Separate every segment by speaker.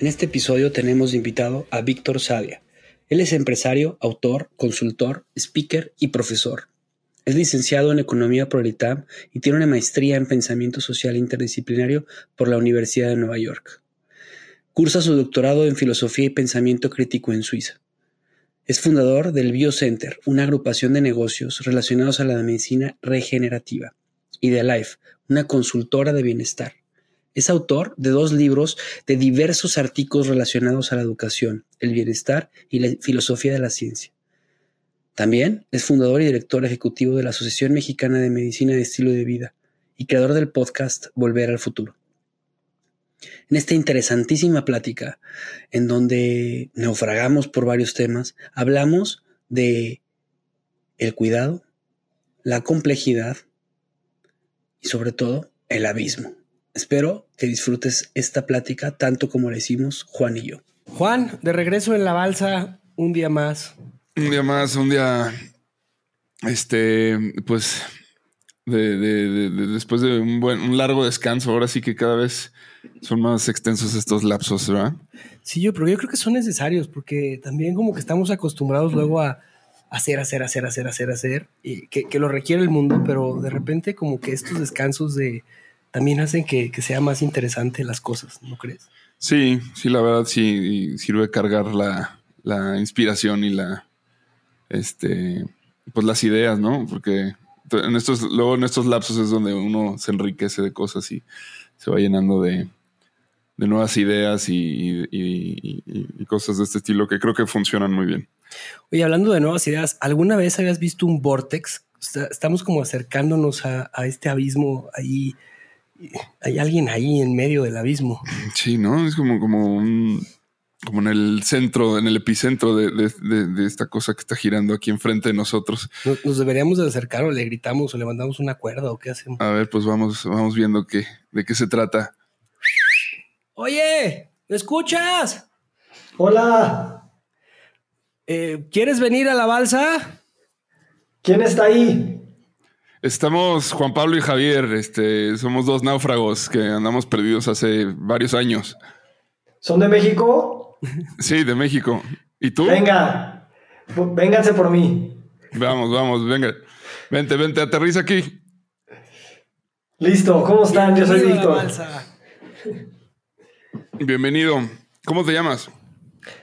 Speaker 1: En este episodio tenemos invitado a Víctor Sadia. Él es empresario, autor, consultor, speaker y profesor. Es licenciado en Economía por ITAM y tiene una maestría en Pensamiento Social Interdisciplinario por la Universidad de Nueva York. Cursa su doctorado en Filosofía y Pensamiento Crítico en Suiza. Es fundador del BioCenter, una agrupación de negocios relacionados a la medicina regenerativa, y de Life, una consultora de bienestar. Es autor de dos libros de diversos artículos relacionados a la educación, el bienestar y la filosofía de la ciencia. También es fundador y director ejecutivo de la Asociación Mexicana de Medicina de Estilo de Vida y creador del podcast Volver al Futuro. En esta interesantísima plática, en donde naufragamos por varios temas, hablamos de el cuidado, la complejidad y sobre todo el abismo. Espero que disfrutes esta plática tanto como la hicimos Juan y yo. Juan, de regreso en la balsa, un día más. Un día más, un día, este, pues, de, después de un, buen, un largo descanso, ahora sí que cada vez son más extensos estos lapsos, ¿verdad?
Speaker 2: Sí, yo, pero yo creo que son necesarios porque también como que estamos acostumbrados luego a hacer, hacer, hacer, hacer, hacer, hacer, y que, que lo requiere el mundo, pero de repente como que estos descansos de también hacen que, sea más interesante las cosas, ¿no crees?
Speaker 1: Sí, sí, la verdad sí sirve cargar la, la inspiración y la, este, pues las ideas, ¿no? Porque en estos, luego en estos lapsos es donde uno se enriquece de cosas y se va llenando de, de nuevas ideas y, y, cosas de este estilo que creo que funcionan muy bien.
Speaker 2: Oye, hablando de nuevas ideas, ¿alguna vez habías visto un vortex? Estamos como acercándonos a, a este abismo ahí hay alguien ahí en medio del abismo.
Speaker 1: Sí, ¿no? Es como, como un, como en el centro, en el epicentro de, esta cosa que está girando aquí enfrente de nosotros.
Speaker 2: Nos, deberíamos de acercar o le gritamos o le mandamos una cuerda o qué hacemos.
Speaker 1: A ver, pues vamos, vamos viendo qué, de qué se trata.
Speaker 2: Oye, ¿me escuchas?
Speaker 3: Hola.
Speaker 2: Eh, ¿Quieres venir a la balsa?
Speaker 3: ¿Quién está ahí?
Speaker 1: Estamos Juan Pablo y Javier, este, somos dos náufragos que andamos perdidos hace varios años.
Speaker 3: ¿Son de México?
Speaker 1: Sí, de México. ¿Y tú?
Speaker 3: Venga, vénganse por mí.
Speaker 1: Vamos, vamos, venga. Vente, vente, aterriza aquí.
Speaker 3: Listo, ¿cómo están? Yo soy Víctor.
Speaker 1: Bienvenido. ¿Cómo te llamas?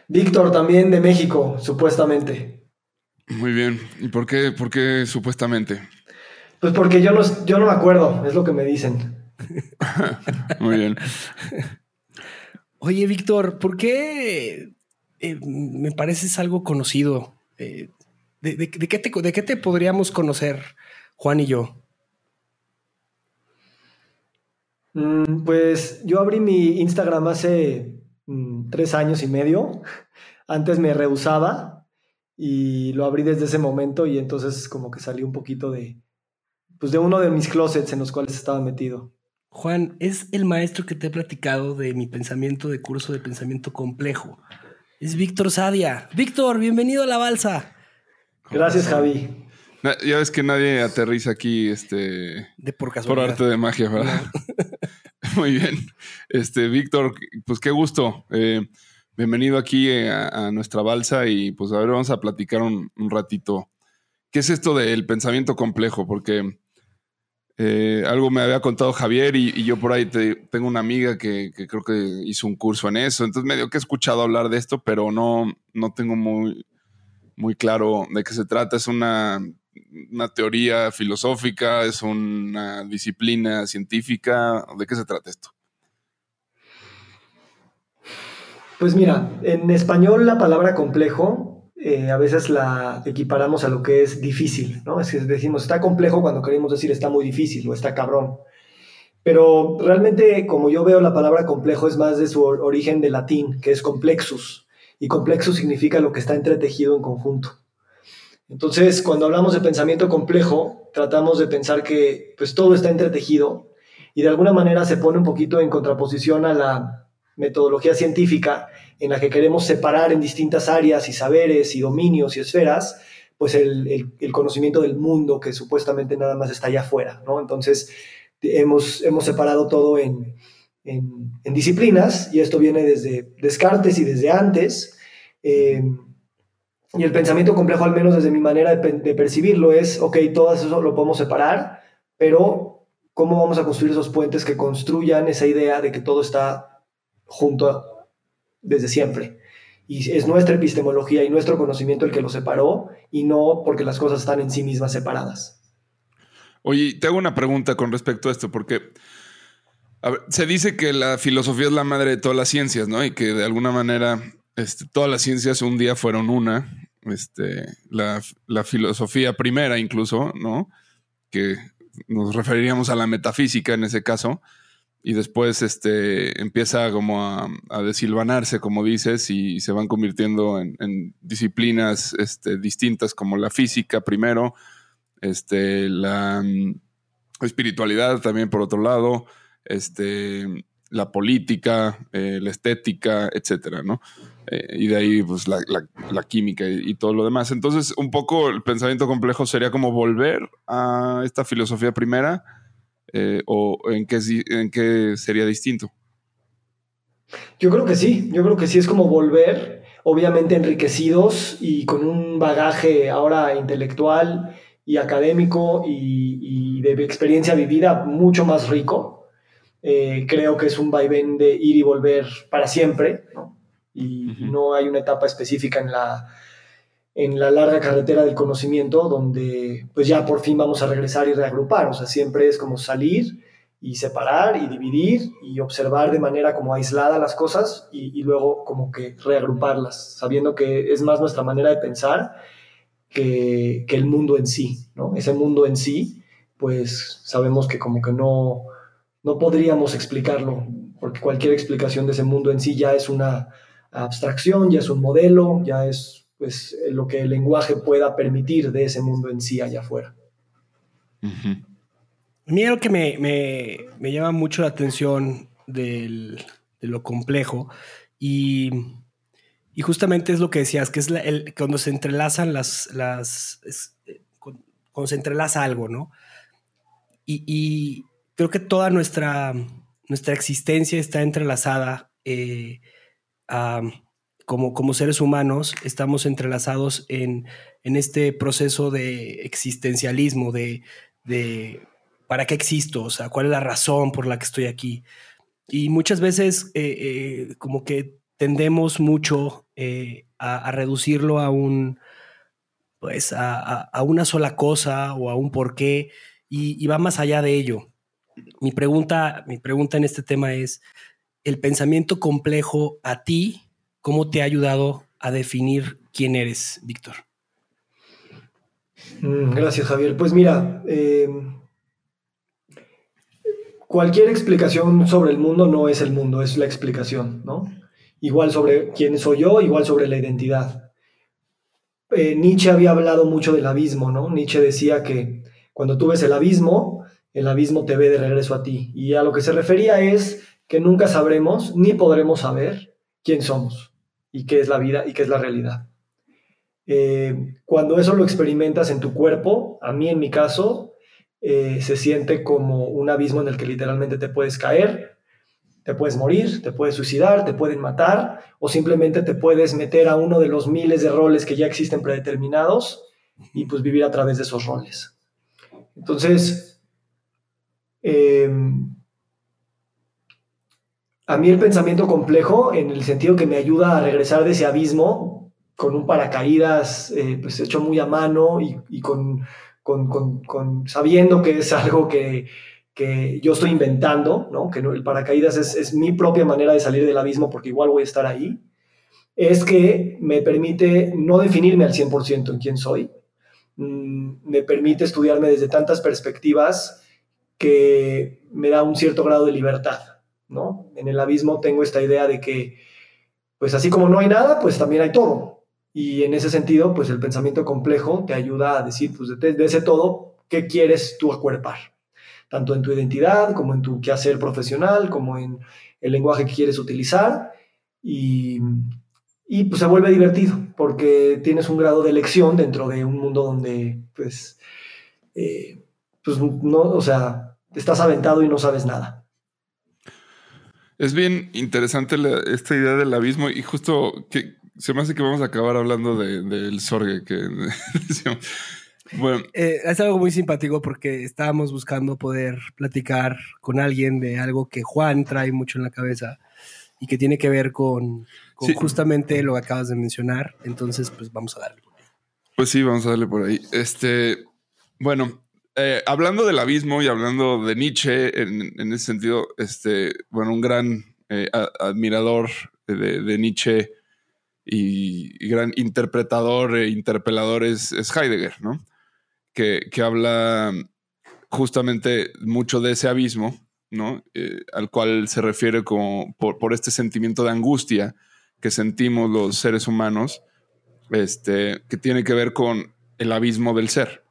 Speaker 3: Víctor, también de México, supuestamente.
Speaker 1: Muy bien. ¿Y por qué, por qué supuestamente?
Speaker 3: Pues porque yo no, yo no me acuerdo, es lo que me dicen.
Speaker 1: Muy bien.
Speaker 2: Oye, Víctor, ¿por qué eh, me pareces algo conocido? Eh, de, qué te, ¿De qué te podríamos conocer, Juan y yo?
Speaker 3: Mm, pues yo abrí mi Instagram hace mm, tres años y medio. Antes me rehusaba y lo abrí desde ese momento y entonces como que salí un poquito de, pues de uno de mis closets en los cuales estaba metido.
Speaker 2: Juan, es el maestro que te he platicado de mi pensamiento de curso de pensamiento complejo. Es Víctor Sadia. Víctor, bienvenido a la balsa.
Speaker 3: Gracias, Javi.
Speaker 4: Ya ves que nadie aterriza aquí este,
Speaker 2: de por,
Speaker 4: por arte de magia, ¿verdad? Muy bien. Este, Víctor, pues qué gusto. Eh, bienvenido aquí eh, a, nuestra balsa y pues a ver, vamos a platicar un, ratito. ¿Qué es esto del pensamiento complejo? Porque eh, algo me había contado Javier y, yo por ahí tengo una amiga que, creo que hizo un curso en eso. Entonces medio que he escuchado hablar de esto, pero no, no tengo muy, muy claro de qué se trata. Es una una teoría filosófica? ¿Es una disciplina científica? ¿De qué se trata esto?
Speaker 3: Pues mira, en español la palabra complejo eh, a veces la equiparamos a lo que es difícil, ¿no? Es que decimos está complejo cuando queremos decir está muy difícil o está cabrón. Pero realmente, como yo veo la palabra complejo, es más de su origen de latín, que es complexus. Y complexus significa lo que está entretejido en conjunto. Entonces, cuando hablamos de pensamiento complejo, tratamos de pensar que pues, todo está entretejido y de alguna manera se pone un poquito en contraposición a la metodología científica en la que queremos separar en distintas áreas y saberes y dominios y esferas, pues el, conocimiento del mundo que supuestamente nada más está allá afuera, ¿no? Entonces, hemos, hemos separado todo en, disciplinas y esto viene desde Descartes y desde antes. Eh, y el pensamiento complejo, al menos desde mi manera de, percibirlo, es, ok, todo eso lo podemos separar, pero ¿cómo vamos a construir esos puentes que construyan esa idea de que todo está junto desde siempre? Y es nuestra epistemología y nuestro conocimiento el que lo separó y no porque las cosas están en sí mismas separadas.
Speaker 4: Oye, te hago una pregunta con respecto a esto, porque se dice que la filosofía es la madre de todas las ciencias, ¿no? Y que de alguna manera este, todas las ciencias un día fueron una este, la, filosofía primera incluso, ¿no? Que nos referiríamos a la metafísica en ese caso, y después este, empieza como a, desilvanarse, como dices, y se van convirtiendo en, disciplinas este, distintas como la física primero, este, la mm, espiritualidad también por otro lado, este, la política, eh, la estética, etcétera, ¿no? Eh, y de ahí, pues, la, química y, todo lo demás. Entonces, un poco el pensamiento complejo sería como volver a esta filosofía primera, eh, o en qué, en qué sería distinto.
Speaker 3: Yo creo que sí, yo creo que sí es como volver, obviamente enriquecidos y con un bagaje ahora intelectual y académico y, y de experiencia vivida mucho más rico. Eh, creo que es un vaivén de ir y volver para siempre, Y, no hay una etapa específica en la, en la larga carretera del conocimiento donde pues ya por fin vamos a regresar y reagrupar, o sea, siempre es como salir y separar y dividir y observar de manera como aislada las cosas y, luego como que reagruparlas, sabiendo que es más nuestra manera de pensar que, que, el mundo en sí, ¿no? Ese mundo en sí, pues sabemos que como que no, no podríamos explicarlo, porque cualquier explicación de ese mundo en sí ya es una abstracción, ya es un modelo, ya es pues, lo que el lenguaje pueda permitir de ese mundo en sí allá afuera.
Speaker 2: A mí lo que me, llama mucho la atención de lo complejo y, justamente es lo que decías, que es cuando se entrelazan las, las eh, cuando se entrelaza algo, ¿no? y, creo que toda nuestra, nuestra existencia está entrelazada eh, como, como seres humanos, estamos entrelazados en, este proceso de existencialismo, de, para qué existo, o sea, cuál es la razón por la que estoy aquí. Y muchas veces eh, eh, como que tendemos mucho a, reducirlo a un, pues a, una sola cosa o a un porqué y, y va más allá de ello mi pregunta, mi pregunta en este tema es, ¿el pensamiento complejo a ti, cómo te ha ayudado a definir quién eres, Víctor?
Speaker 3: Mm, gracias, Javier. Pues mira, eh, cualquier explicación sobre el mundo no es el mundo, es la explicación, ¿no? Igual sobre quién soy yo, igual sobre la identidad. Eh, Nietzsche había hablado mucho del abismo, ¿no? Nietzsche decía que Cuando tú ves el abismo, el abismo te ve de regreso a ti. Y a lo que se refería es que nunca sabremos ni podremos saber quién somos y qué es la vida y qué es la realidad. Eh, cuando eso lo experimentas en tu cuerpo, a mí en mi caso, eh, se siente como un abismo en el que literalmente te puedes caer, te puedes morir, te puedes suicidar, te pueden matar o simplemente te puedes meter a uno de los miles de roles que ya existen predeterminados y pues vivir a través de esos roles. Entonces, em, a mí el pensamiento complejo, en el sentido que me ayuda a regresar de ese abismo con un paracaídas eh, pues hecho muy a mano y, con, con, sabiendo que es algo que, que yo estoy inventando, ¿no? que el paracaídas es, es, mi propia manera de salir del abismo porque igual voy a estar ahí, es que me permite no definirme al 100% en quién soy, mm, me permite estudiarme desde tantas perspectivas que me da un cierto grado de libertad. ¿No? En el abismo tengo esta idea de que, pues así como no hay nada, pues también hay todo. Y en ese sentido, pues el pensamiento complejo te ayuda a decir, pues de, ese todo, ¿qué quieres tú acuerpar? Tanto en tu identidad, como en tu quehacer profesional, como en el lenguaje que quieres utilizar. Y, y pues se vuelve divertido, porque tienes un grado de elección dentro de un mundo donde, pues, eh, pues no, o sea, estás aventado y no sabes nada.
Speaker 4: Es bien interesante esta idea del abismo y justo que se me hace que vamos a acabar hablando del de, sorgue que
Speaker 2: bueno. Eh, es algo muy simpático porque estábamos buscando poder platicar con alguien de algo que Juan trae mucho en la cabeza y que tiene que ver con, justamente lo que acabas de mencionar. Entonces, pues vamos a darle.
Speaker 4: Pues sí, vamos a darle por ahí. Este, bueno, eh, hablando del abismo y hablando de Nietzsche, en, ese sentido, este, bueno, un gran eh, admirador de, Nietzsche y, gran interpretador e interpelador es, Heidegger, ¿no? Que, habla justamente mucho de ese abismo, ¿no? Eh, al cual se refiere como por, por, este sentimiento de angustia que sentimos los seres humanos, este, que tiene que ver con el abismo del ser.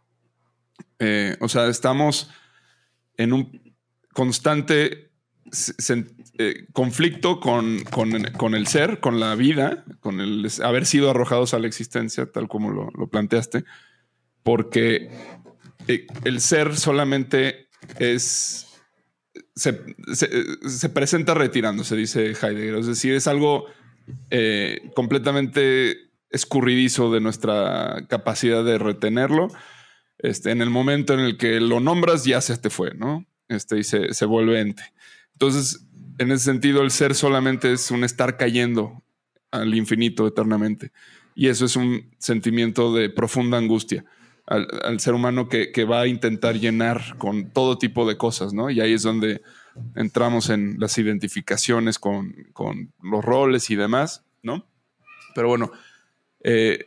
Speaker 4: Eh, o sea, estamos en un constante eh, conflicto con, el ser, con la vida, con el haber sido arrojados a la existencia, tal como lo, planteaste, porque eh, el ser solamente es... Se, presenta retirándose, dice Heidegger. Es decir, es algo completamente escurridizo de nuestra capacidad de retenerlo este, en el momento en el que lo nombras, ya se te fue, ¿no? Este, y se, vuelve ente. Entonces, en ese sentido, el ser solamente es un estar cayendo al infinito eternamente. Y eso es un sentimiento de profunda angustia al, ser humano que, va a intentar llenar con todo tipo de cosas, ¿no? Y ahí es donde entramos en las identificaciones con, los roles y demás, ¿no? Pero bueno, eh,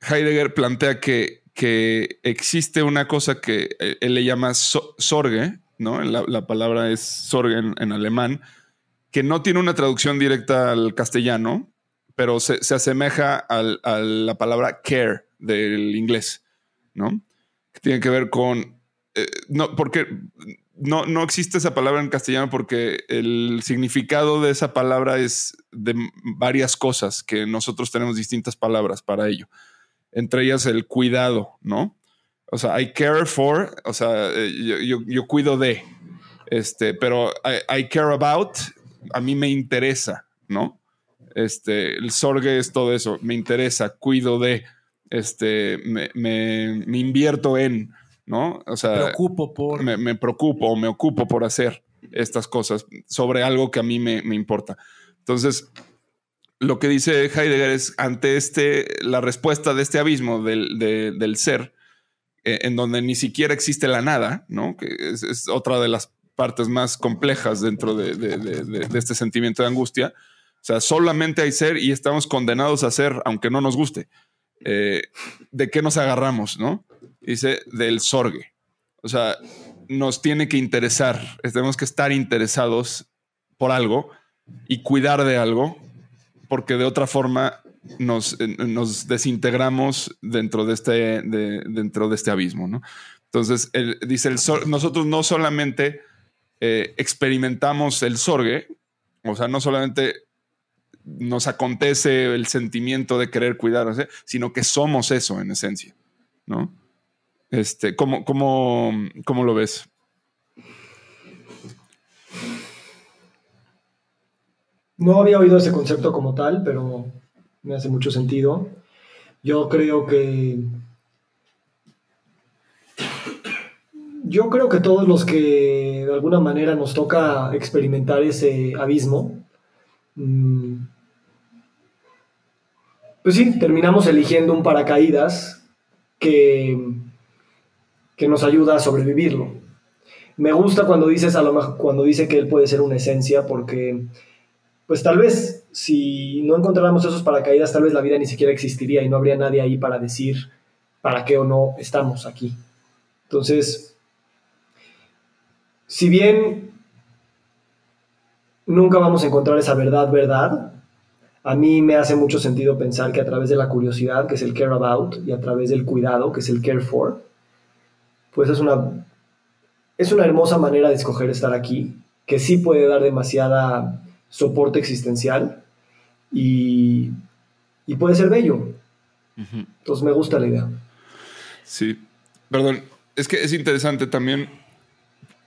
Speaker 4: Heidegger plantea que que existe una cosa que eh, él le llama sorge, ¿no? La, palabra es sorge en, alemán, que no tiene una traducción directa al castellano, pero se, asemeja a la palabra care del inglés, ¿no? Que tiene que ver con... Eh, no, porque no, no existe esa palabra en castellano porque el significado de esa palabra es de varias cosas que nosotros tenemos distintas palabras para ello entre ellas el cuidado, ¿no? O sea, I care for, o sea, eh, yo, cuido de, este, pero I, care about, a mí me interesa, ¿no? Este, el sorge es todo eso, me interesa, cuido de, este, me, me, invierto en, ¿no? O sea,
Speaker 2: preocupo por.
Speaker 4: Me, me, preocupo, me ocupo por hacer estas cosas sobre algo que a mí me, me importa. Entonces, lo que dice Heidegger es ante este, la respuesta de este abismo del, ser, eh, en donde ni siquiera existe la nada, ¿no? Que es, otra de las partes más complejas dentro de, este sentimiento de angustia. O sea, solamente hay ser y estamos condenados a ser, aunque no nos guste. Eh, ¿De qué nos agarramos, no? Dice del sorgue. O sea, nos tiene que interesar, tenemos que estar interesados por algo y cuidar de algo porque de otra forma nos, nos desintegramos dentro de este, dentro de este abismo, ¿no? Entonces, dice, el nosotros no solamente eh, experimentamos el sorgue, o sea, no solamente nos acontece el sentimiento de querer cuidarnos, sino que somos eso en esencia, ¿no? Este, ¿cómo, cómo, cómo lo ves?
Speaker 3: No había oído ese concepto como tal, pero me hace mucho sentido. Yo creo que... Yo creo que todos los que de alguna manera nos toca experimentar ese abismo, mm, pues sí, terminamos eligiendo un paracaídas que, que nos ayuda a sobrevivirlo. Me gusta cuando dices a lo cuando dice que él puede ser una esencia, porque pues tal vez si no encontráramos esos paracaídas, tal vez la vida ni siquiera existiría y no habría nadie ahí para decir para qué o no estamos aquí. Entonces, si bien nunca vamos a encontrar esa verdad, verdad, a mí me hace mucho sentido pensar que a través de la curiosidad, que es el care about, y a través del cuidado, que es el care for, pues es una, es una hermosa manera de escoger estar aquí, que sí puede dar demasiada soporte existencial y, puede ser bello. Entonces me gusta la idea.
Speaker 4: Sí, perdón, es que es interesante también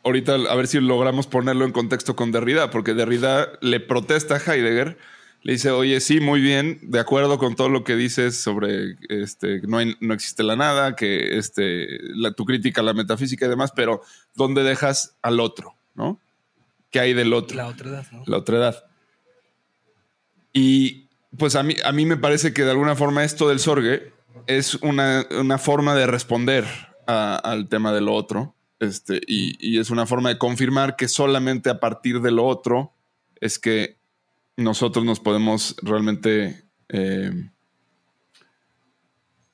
Speaker 4: ahorita a ver si logramos ponerlo en contexto con Derrida, porque Derrida le protesta a Heidegger, le dice, oye, sí, muy bien, de acuerdo con todo lo que dices sobre este, no, no existe la nada, que este, la, tu crítica a la metafísica y demás, pero ¿dónde dejas al otro? ¿No? ¿Qué hay del otro.
Speaker 2: La otra edad, ¿no?
Speaker 4: La otra edad. Y pues a mí, a mí me parece que de alguna forma esto del sorgue es una, forma de responder al tema de lo otro. Este, y, es una forma de confirmar que solamente a partir de lo otro es que nosotros nos podemos realmente eh,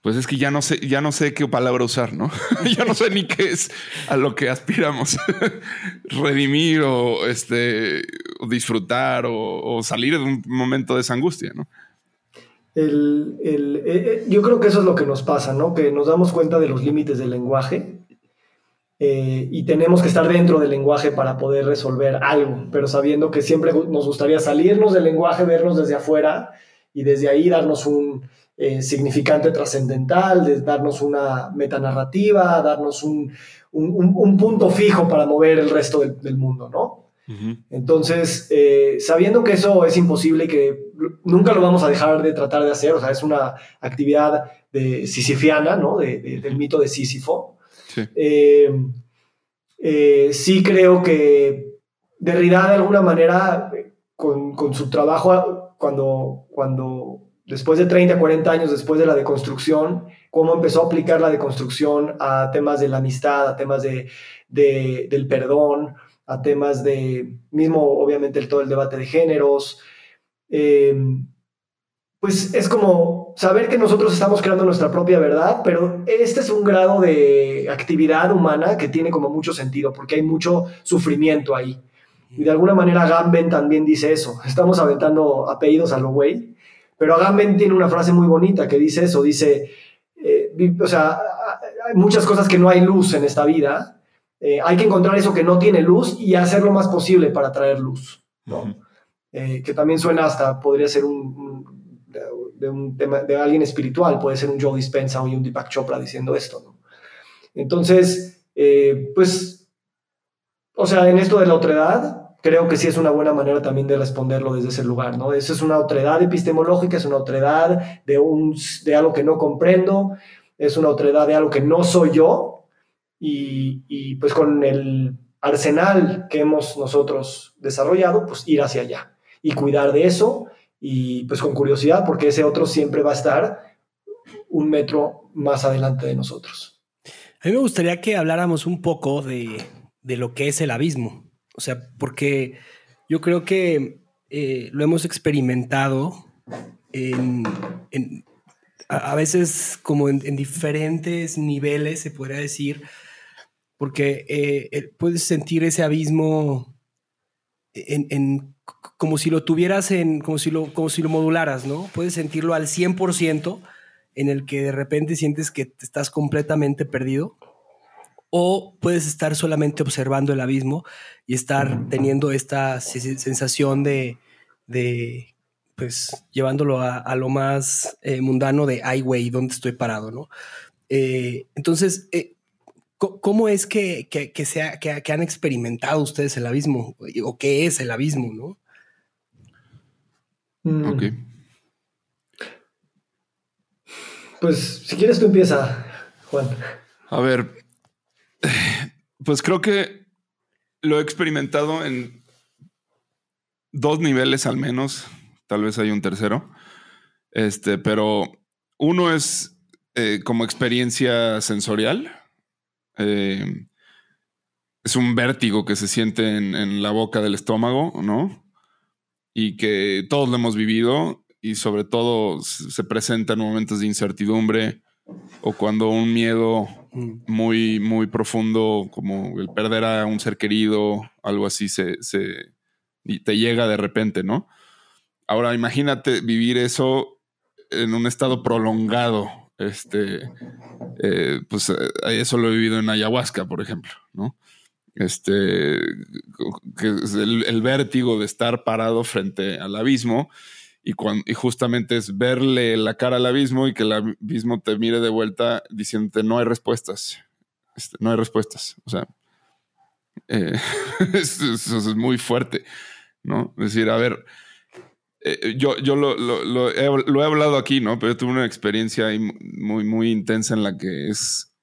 Speaker 4: pues es que ya no sé, ya no sé qué palabra usar, ¿no? ya no sé ni qué es a lo que aspiramos. Redimir o este disfrutar o, salir de un momento de esa angustia, ¿no?
Speaker 3: El, eh, eh, yo creo que eso es lo que nos pasa, ¿no? Que nos damos cuenta de los límites del lenguaje eh, y tenemos que estar dentro del lenguaje para poder resolver algo, pero sabiendo que siempre nos gustaría salirnos del lenguaje, vernos desde afuera y desde ahí darnos un, eh, significante trascendental, de darnos una metanarrativa, darnos un, un, punto fijo para mover el resto del, mundo, ¿no? Entonces, eh, sabiendo que eso es imposible y que nunca lo vamos a dejar de tratar de hacer, o sea, es una actividad de sisifiana, ¿no? del mito de Sísifo. Sí. Eh, sí creo que Derrida de alguna manera, con, con su trabajo, cuando, cuando después de 30, 40 años después de la deconstrucción, cómo empezó a aplicar la deconstrucción a temas de la amistad, a temas de, del perdón, a temas de, mismo obviamente todo el debate de géneros. Eh, pues es como saber que nosotros estamos creando nuestra propia verdad, pero este es un grado de actividad humana que tiene como mucho sentido, porque hay mucho sufrimiento ahí. Y de alguna manera Gamben también dice eso, estamos aventando apellidos a lo güey, pero Agamben tiene una frase muy bonita que dice eso, dice, eh, o sea, hay muchas cosas que no hay luz en esta vida, eh, hay que encontrar eso que no tiene luz y hacer lo más posible para traer luz, eh, que también suena hasta, podría ser un, de, un tema, de alguien espiritual, puede ser un Joe Dispenza o un Deepak Chopra diciendo esto, Entonces, pues, o sea, en esto de la otredad, creo que sí es una buena manera también de responderlo desde ese lugar, ¿no? Eso es una otredad epistemológica, es una otredad de, un, de algo que no comprendo, es una otredad de algo que no soy yo, y, y pues con el arsenal que hemos nosotros desarrollado, pues ir hacia allá y cuidar de eso, y pues con curiosidad, porque ese otro siempre va a estar un metro más adelante de nosotros.
Speaker 2: A mí me gustaría que habláramos un poco de, de lo que es el abismo. O sea, porque yo creo que eh, lo hemos experimentado en, a, veces como en, diferentes niveles, se podría decir, porque eh, puedes sentir ese abismo como si lo tuvieras en, como si lo, como si lo modularas, ¿no? Puedes sentirlo al 100% en el que de repente sientes que estás completamente perdido o puedes estar solamente observando el abismo y estar teniendo esta sensación de, de pues llevándolo a, lo más eh, mundano de, ay, güey, ¿dónde estoy parado? ¿no? Eh, entonces, eh, ¿cómo es que, que, sea, que, han experimentado ustedes el abismo? ¿O qué es el abismo? ¿no?
Speaker 3: Mm. Ok. Pues si quieres tú empieza, Juan.
Speaker 4: A ver, pues creo que lo he experimentado en dos niveles al menos. Tal vez hay un tercero. Este, pero uno es eh, como experiencia sensorial. Eh, es un vértigo que se siente en, en, la boca del estómago, ¿no? Y que todos lo hemos vivido y sobre todo se presenta en momentos de incertidumbre o cuando un miedo mm. muy, muy profundo, como el perder a un ser querido, algo así, se, se te llega de repente, ¿no? Ahora imagínate vivir eso en un estado prolongado. Este, eh, pues eh, eso lo he vivido en ayahuasca, por ejemplo, ¿no? Este, que es el vértigo de estar parado frente al abismo y, justamente es verle la cara al abismo y que el abismo te mire de vuelta diciéndote no hay respuestas. Este, no hay respuestas. O sea, eh, eso, es muy fuerte, ¿no? Decir, a ver, eh, yo, yo lo, lo, he, lo, he, hablado aquí, ¿no? Pero tuve una experiencia muy, muy intensa en la que es,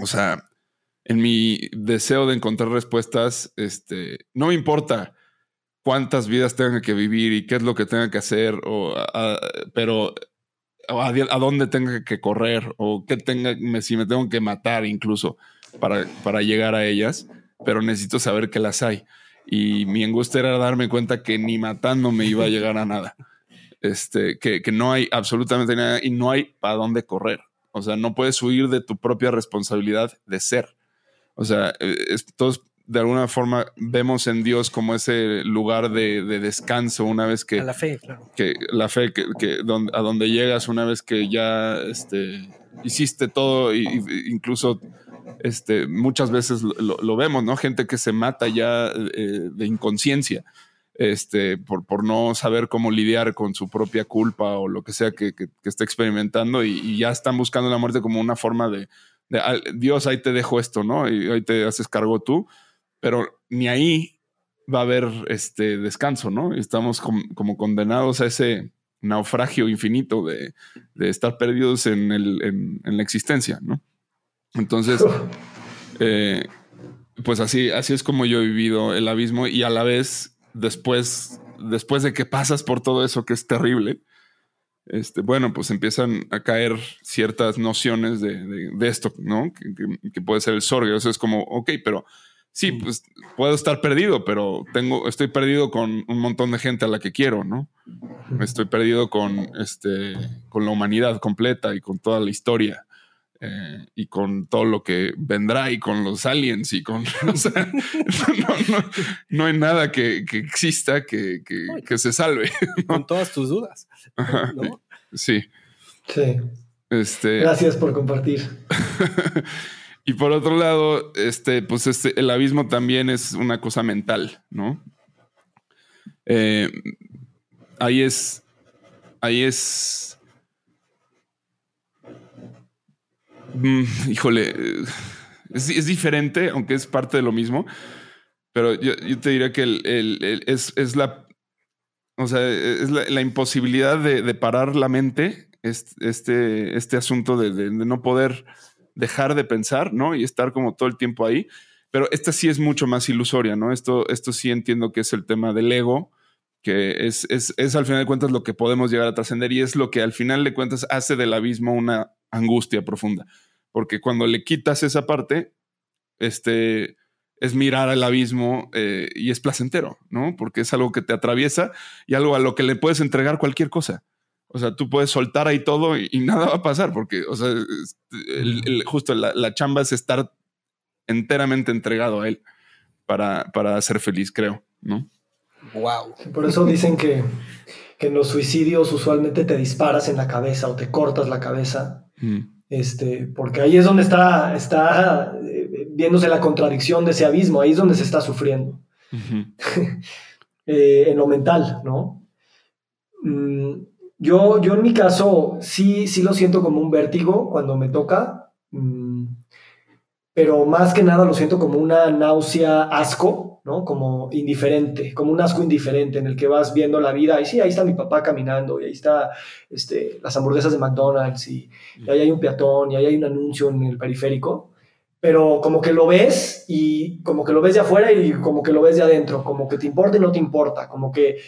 Speaker 4: o sea, en mi deseo de encontrar respuestas, este, no me importa cuántas vidas tenga que vivir y qué es lo que tenga que hacer, o pero a, dónde tenga que correr o qué tenga, si me tengo que matar incluso para, para llegar a ellas, pero necesito saber que las hay. Y mi angustia era darme cuenta que ni matándome iba a llegar a nada. Este, que, que no hay absolutamente nada y no hay para dónde correr. O sea, no puedes huir de tu propia responsabilidad de ser. O sea, eh, es, todos de alguna forma vemos en Dios como ese lugar de, descanso una vez que...
Speaker 2: A la fe, claro.
Speaker 4: Que la fe que, a donde llegas una vez que ya este, hiciste todo, e, incluso este, muchas veces lo, vemos, ¿no? Gente que se mata ya eh, de inconsciencia. Este, por, por no saber cómo lidiar con su propia culpa o lo que sea que, que, esté experimentando y, y, ya están buscando la muerte como una forma de, de, Dios, ahí te dejo esto, ¿no? Y ahí te haces cargo tú pero ni ahí va a haber este descanso, ¿no? Estamos como condenados a ese naufragio infinito de, estar perdidos en, la existencia, ¿no? Entonces, eh, pues así, así es como yo he vivido el abismo y a la vez, después, después de que pasas por todo eso que es terrible, este, bueno, pues empiezan a caer ciertas nociones de, esto, ¿no? Que, que, puede ser el sorgo. Eso es como, ok, pero sí, pues puedo estar perdido, pero tengo, estoy perdido con un montón de gente a la que quiero, ¿no? Estoy perdido con, este, con la humanidad completa y con toda la historia. Eh, y con todo lo que vendrá y con los aliens y con... O sea, no, hay nada que, exista que, se salve.
Speaker 2: Con todas tus dudas.
Speaker 4: Sí.
Speaker 3: Sí.
Speaker 4: Este,
Speaker 3: Gracias por compartir.
Speaker 4: Y por otro lado, este, pues este, el abismo también es una cosa mental, ¿no? Eh, ahí es. Ahí es. Mm, híjole. Es, diferente, aunque es parte de lo mismo. Pero yo, te diría que el, es, la. O sea, es la, imposibilidad de, parar la mente. Este, este asunto de no poder dejar de pensar, ¿no? Y estar como todo el tiempo ahí. Pero esta sí es mucho más ilusoria, ¿no? Esto, esto sí entiendo que es el tema del ego, que es, es, al final de cuentas lo que podemos llegar a trascender y es lo que al final de cuentas hace del abismo una angustia profunda. Porque cuando le quitas esa parte, este, es mirar al abismo eh, y es placentero, ¿no? Porque es algo que te atraviesa y algo a lo que le puedes entregar cualquier cosa. O sea, tú puedes soltar ahí todo y, nada va a pasar porque, o sea, justo la, chamba es estar enteramente entregado a él para, para ser feliz, creo, ¿no?
Speaker 2: Wow.
Speaker 3: Por eso dicen que, en los suicidios usualmente te disparas en la cabeza o te cortas la cabeza. Mm. Este, porque ahí es donde está, está viéndose la contradicción de ese abismo, ahí es donde se está sufriendo. Eh, en lo mental, ¿no? Mm, yo, yo en mi caso sí, sí lo siento como un vértigo cuando me toca, mm, pero más que nada lo siento como una náusea, asco, ¿no? Como indiferente, como un asco indiferente en el que vas viendo la vida y sí, ahí está mi papá caminando y ahí está este, las hamburguesas de McDonald's y, y ahí hay un peatón y ahí hay un anuncio en el periférico pero como que lo ves y como que lo ves de afuera y como que lo ves de adentro, como que te importa y no te importa, como que,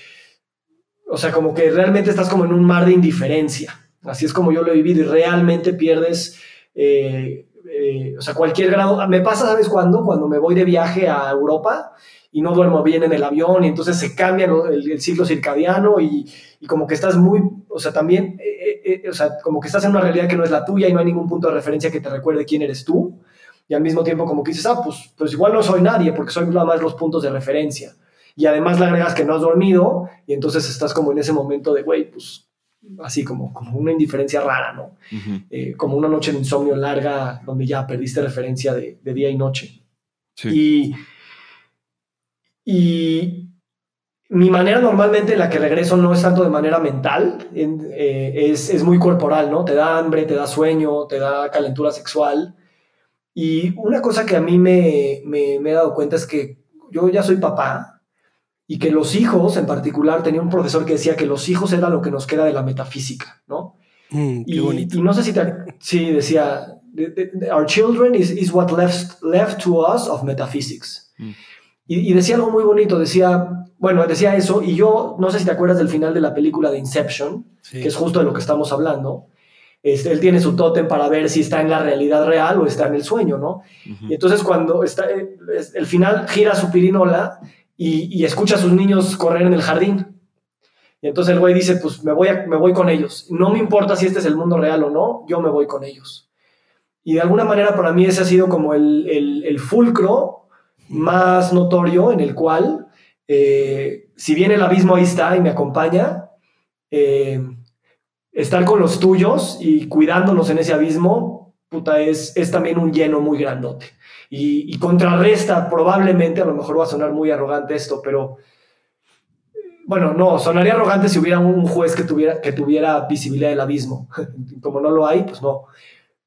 Speaker 3: o sea, como que realmente estás como en un mar de indiferencia. Así es como yo lo he vivido y realmente pierdes, eh, eh, o sea, cualquier grado. Me pasa, ¿sabes cuándo? Cuando me voy de viaje a Europa y no duermo bien en el avión y entonces se cambia el, ciclo circadiano y, como que estás muy, o sea, también, eh, o sea, como que estás en una realidad que no es la tuya y no hay ningún punto de referencia que te recuerde quién eres tú y al mismo tiempo como que dices, ah, pues, pues igual no soy nadie porque soy nada más los puntos de referencia. Y además le agregas que no has dormido y entonces estás como en ese momento de, güey, pues así como, como una indiferencia rara, ¿no? Eh, como una noche de insomnio larga donde ya perdiste referencia de, día y noche. Y, y mi manera normalmente en la que regreso no es tanto de manera mental, eh, es, es, muy corporal, ¿no? Te da hambre, te da sueño, te da calentura sexual. Y una cosa que a mí me, me, he dado cuenta es que yo ya soy papá y que los hijos, en particular, tenía un profesor que decía que los hijos era lo que nos queda de la metafísica, ¿no?
Speaker 2: Mm, qué y, bonito.
Speaker 3: y, no sé si te, sí decía, our children is, is what left, left to us of metaphysics. Mm. Y, y, decía algo muy bonito, decía, bueno, decía eso, y yo no sé si te acuerdas del final de la película de Inception, que es justo de lo que estamos hablando, este, él tiene su tótem para ver si está en la realidad real o está en el sueño, ¿no? Y entonces cuando está, eh, el final gira su pirinola y, escucha a sus niños correr en el jardín. Y entonces el güey dice, pues me voy, me voy con ellos. No me importa si este es el mundo real o no, yo me voy con ellos. Y de alguna manera para mí ese ha sido como el, el, fulcro más notorio en el cual, eh, si bien el abismo ahí está y me acompaña, eh, estar con los tuyos y cuidándonos en ese abismo, puta, es, es también un lleno muy grandote. Y, contrarresta, probablemente, a lo mejor va a sonar muy arrogante esto, pero bueno, no, sonaría arrogante si hubiera un juez que tuviera, que tuviera visibilidad del abismo. Como no lo hay, pues no.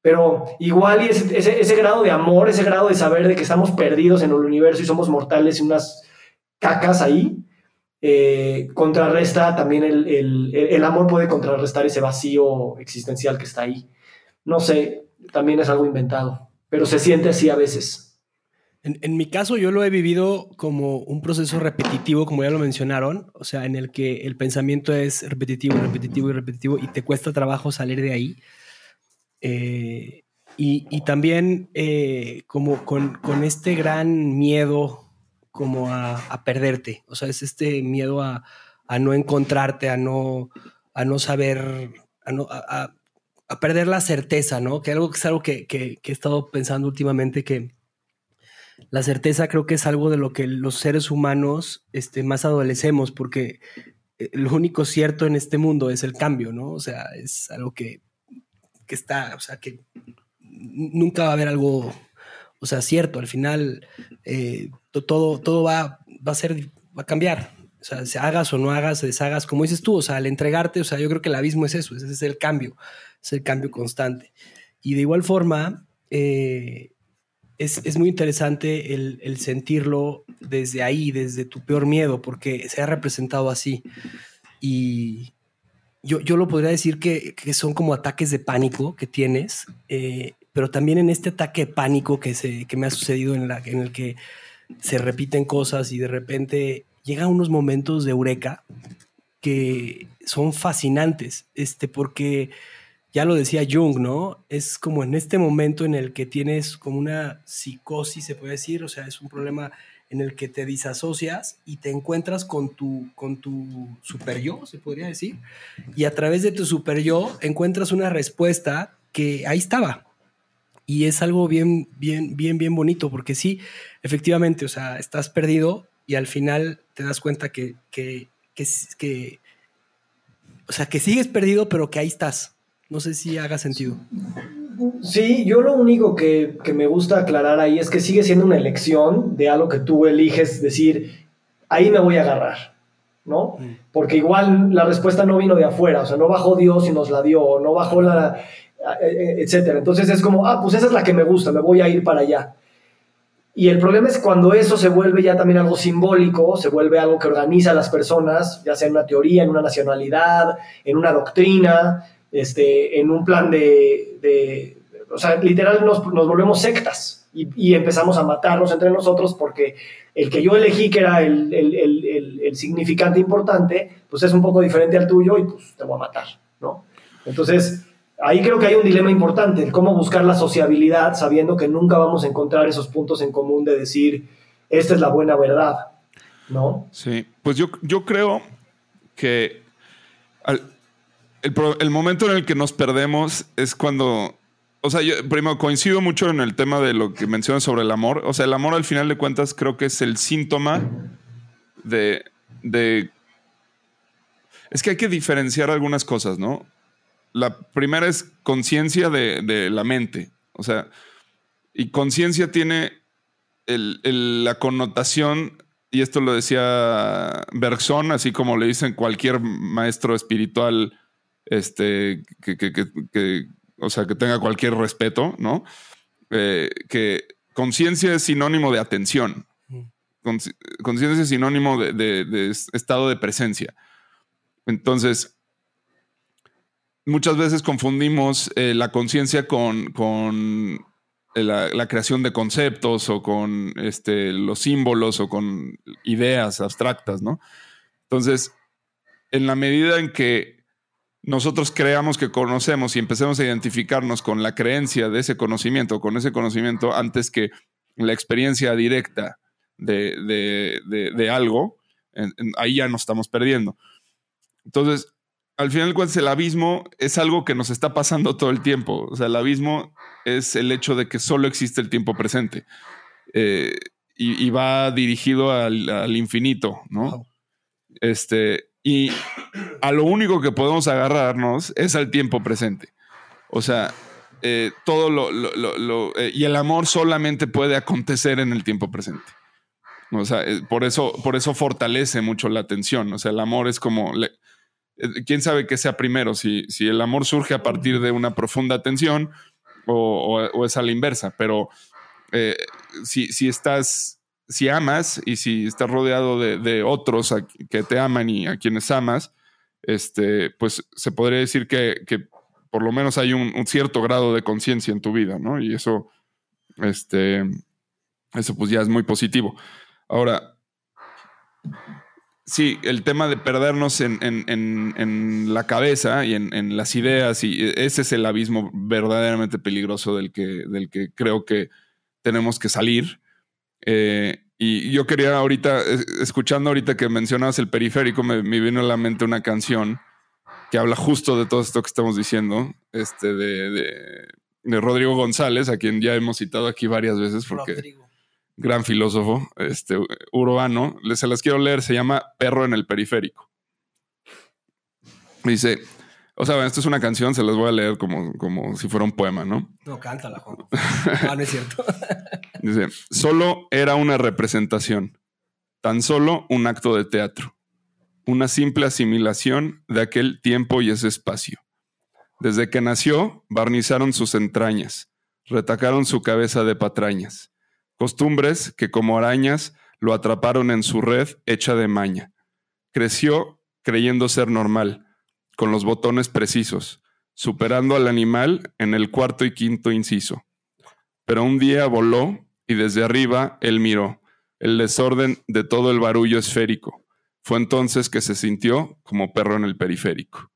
Speaker 3: Pero igual y ese, ese, grado de amor, ese grado de saber de que estamos perdidos en el universo y somos mortales y unas cacas ahí, eh, contrarresta también el, amor puede contrarrestar ese vacío existencial que está ahí. No sé, también es algo inventado, pero se siente así a veces.
Speaker 2: En, mi caso, yo lo he vivido como un proceso repetitivo, como ya lo mencionaron, o sea, en el que el pensamiento es repetitivo, repetitivo y repetitivo y te cuesta trabajo salir de ahí. Eh, y, también eh, como con, con este gran miedo como a, perderte. O sea, es este miedo a, no encontrarte, a no, a no saber, a, no, a, perder la certeza, ¿no? Que algo que es algo que, he estado pensando últimamente, que la certeza creo que es algo de lo que los seres humanos este, más adolecemos, porque eh, lo único cierto en este mundo es el cambio, ¿no? O sea, es algo que, que está, o sea, que nunca va a haber algo o sea, cierto, al final eh, todo, todo va, va a ser, va a cambiar. O sea, se hagas o no hagas, se deshagas, como dices tú, o sea, al entregarte, o sea, yo creo que el abismo es eso, ese es el cambio, es el cambio constante. Y de igual forma, eh, es, es, muy interesante el, el, sentirlo desde ahí, desde tu peor miedo, porque se ha representado así. Y yo, yo lo podría decir que, que son como ataques de pánico que tienes, eh, pero también en este ataque de pánico que, se, que me ha sucedido en, la, en el que se repiten cosas y de repente llegan unos momentos de eureka que son fascinantes, este, porque ya lo decía Jung, ¿no? Es como en este momento en el que tienes como una psicosis, se puede decir, o sea, es un problema en el que te disasocias y te encuentras con tu, con tu super yo, se podría decir, y a través de tu super yo encuentras una respuesta que ahí estaba, y es algo bien, bien, bien, bien bonito, porque sí, efectivamente, o sea, estás perdido y al final te das cuenta que, que, que, o sea, que sigues perdido, pero que ahí estás. No sé si haga sentido.
Speaker 3: Sí, yo lo único que, que, me gusta aclarar ahí es que sigue siendo una elección de algo que tú eliges decir, ahí me voy a agarrar, ¿no? Mm. Porque igual la respuesta no vino de afuera, o sea, no bajó Dios y nos la dio, no bajó la, e, e, etcétera. Entonces es como, ah, pues esa es la que me gusta, me voy a ir para allá. Y el problema es cuando eso se vuelve ya también algo simbólico, se vuelve algo que organiza a las personas, ya sea en una teoría, en una nacionalidad, en una doctrina, este, en un plan de, o sea, literal nos, volvemos sectas y, empezamos a matarnos entre nosotros porque el que yo elegí que era el, el, el, significante importante, pues es un poco diferente al tuyo y pues te voy a matar, ¿no? Entonces, ahí creo que hay un dilema importante, cómo buscar la sociabilidad sabiendo que nunca vamos a encontrar esos puntos en común de decir, esta es la buena verdad, ¿no?
Speaker 4: Sí, pues yo, yo creo que el, momento en el que nos perdemos es cuando, o sea, yo primero coincido mucho en el tema de lo que mencionas sobre el amor, o sea, el amor al final de cuentas creo que es el síntoma de, de es que hay que diferenciar algunas cosas, ¿no? la primera es conciencia de, la mente. O sea, y conciencia tiene la connotación, y esto lo decía Bergson, así como le dicen cualquier maestro espiritual, este, que, o sea, que tenga cualquier respeto, ¿no? Eh, que conciencia es sinónimo de atención. Conciencia es sinónimo de estado de presencia. Entonces, muchas veces confundimos eh, la conciencia con, eh, la, creación de conceptos o con este, los símbolos o con ideas abstractas, ¿no? Entonces, en la medida en que nosotros creamos que conocemos y empecemos a identificarnos con la creencia de ese conocimiento, con ese conocimiento, antes que la experiencia directa de, algo, ahí ya nos estamos perdiendo. Entonces, al final de cuentas, el abismo es algo que nos está pasando todo el tiempo. O sea, el abismo es el hecho de que solo existe el tiempo presente eh, y, va dirigido al, infinito, ¿no? Este, y a lo único que podemos agarrarnos es al tiempo presente. O sea, eh, todo lo, eh, y el amor solamente puede acontecer en el tiempo presente. O sea, por eso, por eso fortalece mucho la atención. O sea, el amor es como eh, quién sabe qué sea primero, si, si el amor surge a partir de una profunda atención o, es a la inversa, pero eh, si, si, estás, si amas y si estás rodeado de, otros que te aman y a quienes amas, este, pues se podría decir que, por lo menos hay un, cierto grado de conciencia en tu vida, ¿no? Y eso, este, eso pues ya es muy positivo. Ahora, Sí, el tema de perdernos en, la cabeza y en, las ideas, y ese es el abismo verdaderamente peligroso del que, del que creo que tenemos que salir. Eh, y yo quería ahorita, escuchando ahorita que mencionabas el periférico, me, vino a la mente una canción que habla justo de todo esto que estamos diciendo, este, de, de, Rodrigo González, a quien ya hemos citado aquí varias veces porque gran filósofo este, urbano, se las quiero leer, se llama Perro en el Periférico. Dice, o sea, esto es una canción, se las voy a leer como, como si fuera un poema, ¿no?
Speaker 2: No, cántala, Juan. No, no es cierto.
Speaker 4: Dice, solo era una representación, tan solo un acto de teatro, una simple asimilación de aquel tiempo y ese espacio. Desde que nació, barnizaron sus entrañas, retacaron su cabeza de patrañas costumbres que como arañas lo atraparon en su red hecha de maña. Creció creyendo ser normal, con los botones precisos, superando al animal en el cuarto y quinto inciso. Pero un día voló y desde arriba él miró el desorden de todo el barullo esférico. Fue entonces que se sintió como perro en el periférico.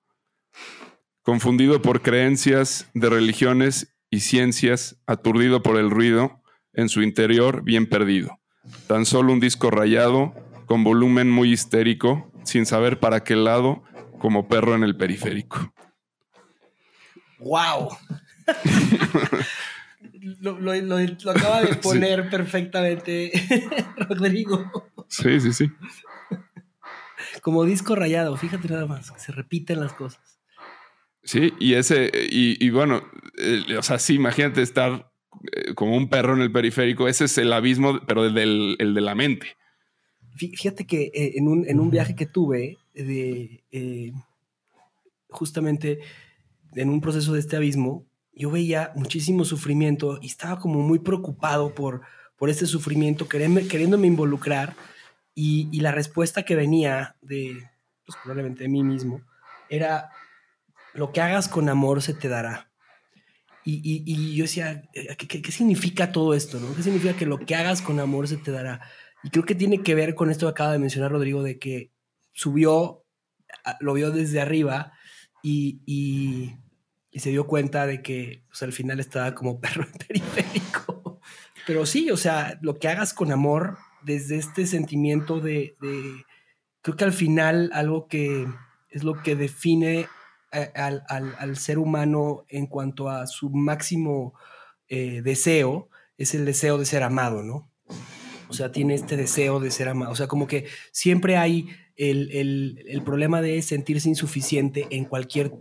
Speaker 4: Confundido por creencias de religiones y ciencias, aturdido por el ruido, en su interior bien perdido. Tan solo un disco rayado, con volumen muy histérico, sin saber para qué lado, como perro en el periférico.
Speaker 2: ¡Wow! lo, acaba de poner perfectamente Rodrigo.
Speaker 4: Sí, sí, sí.
Speaker 2: Como disco rayado, fíjate nada más, se repiten las cosas.
Speaker 4: Sí, y ese, y, bueno, o sea, sí, imagínate estar eh, como un perro en el periférico, ese es el abismo, pero el, del, el de la mente.
Speaker 2: Fíjate que eh, en, un, en, un, viaje que tuve, de, eh, justamente en un proceso de este abismo, yo veía muchísimo sufrimiento y estaba como muy preocupado por, por este sufrimiento, queriéndome involucrar y, la respuesta que venía de, pues probablemente de mí mismo, era lo que hagas con amor se te dará. Y, y, yo decía, eh, ¿qué, ¿qué, significa todo esto? ¿no? ¿Qué significa que lo que hagas con amor se te dará? Y creo que tiene que ver con esto que acaba de mencionar Rodrigo, de que subió, lo vio desde arriba y, y, se dio cuenta de que pues, al final estaba como perro en periférico. Pero sí, o sea, lo que hagas con amor, desde este sentimiento de, creo que al final algo que es lo que define al, ser humano en cuanto a su máximo eh, deseo, es el deseo de ser amado, ¿no? O sea, tiene este deseo de ser amado. O sea, como que siempre hay el, problema de sentirse insuficiente en cualquier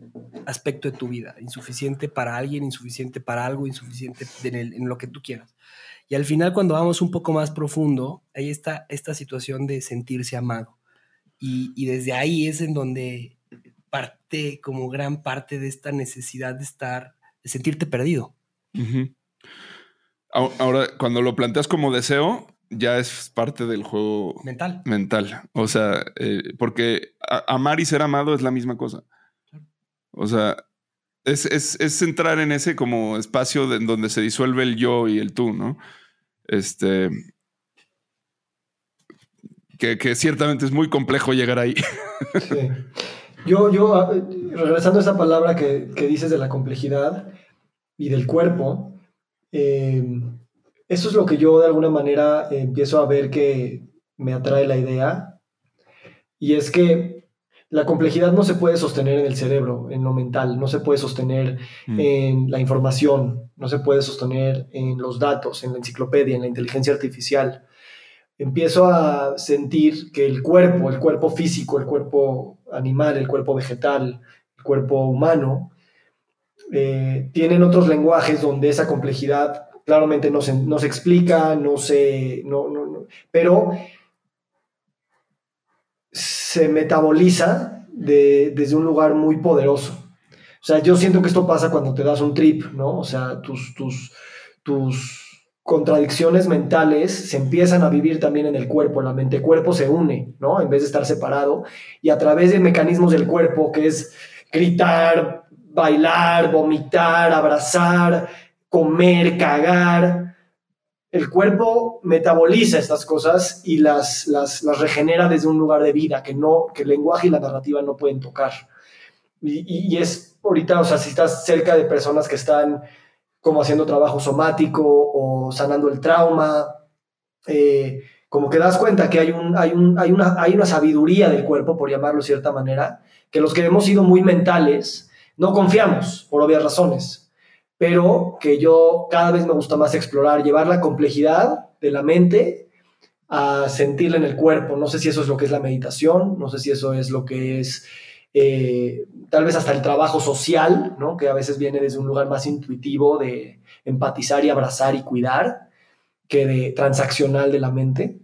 Speaker 2: aspecto de tu vida. Insuficiente para alguien, insuficiente para algo, insuficiente en, lo que tú quieras. Y al final, cuando vamos un poco más profundo, ahí está esta situación de sentirse amado. Y, y desde ahí es en donde parte, como gran parte de esta necesidad de estar, de sentirte perdido.
Speaker 4: Ahora, cuando lo planteas como deseo, ya es parte del juego
Speaker 2: mental.
Speaker 4: Mental. O sea, eh, porque amar y ser amado es la misma cosa. O sea, es, es, entrar en ese como espacio en donde se disuelve el yo y el tú, ¿no? Este. Que, que ciertamente es muy complejo llegar ahí. Sí.
Speaker 3: Yo, yo, ah, regresando a esa palabra que, dices de la complejidad y del cuerpo, eh, eso es lo que yo de alguna manera empiezo a ver que me atrae la idea. Y es que la complejidad no se puede sostener en el cerebro, en lo mental, no se puede sostener mm. en la información, no se puede sostener en los datos, en la enciclopedia, en la inteligencia artificial. Empiezo a sentir que el cuerpo, el cuerpo físico, el cuerpo animal, el cuerpo vegetal, el cuerpo humano, eh, tienen otros lenguajes donde esa complejidad claramente no se, no se explica, no se, no, no, pero se metaboliza desde un lugar muy poderoso. O sea, yo siento que esto pasa cuando te das un trip, ¿no? O sea, tus, tus, tus contradicciones mentales se empiezan a vivir también en el cuerpo, la mente-cuerpo se une, ¿no? En vez de estar separado, y a través de mecanismos del cuerpo, que es gritar, bailar, vomitar, abrazar, comer, cagar, el cuerpo metaboliza estas cosas y las, las, regenera desde un lugar de vida que, no, que el lenguaje y la narrativa no pueden tocar. Y, es ahorita, o sea, si estás cerca de personas que están como haciendo trabajo somático o sanando el trauma. Eh, como que das cuenta que hay, un, hay, un, hay, una, hay una sabiduría del cuerpo, por llamarlo de cierta manera, que los que hemos sido muy mentales no confiamos, por obvias razones, pero que yo cada vez me gusta más explorar, llevar la complejidad de la mente a sentirla en el cuerpo. No sé si eso es lo que es la meditación, no sé si eso es lo que es eh, tal vez hasta el trabajo social, ¿no? que a veces viene desde un lugar más intuitivo de empatizar y abrazar y cuidar, que de transaccional de la mente.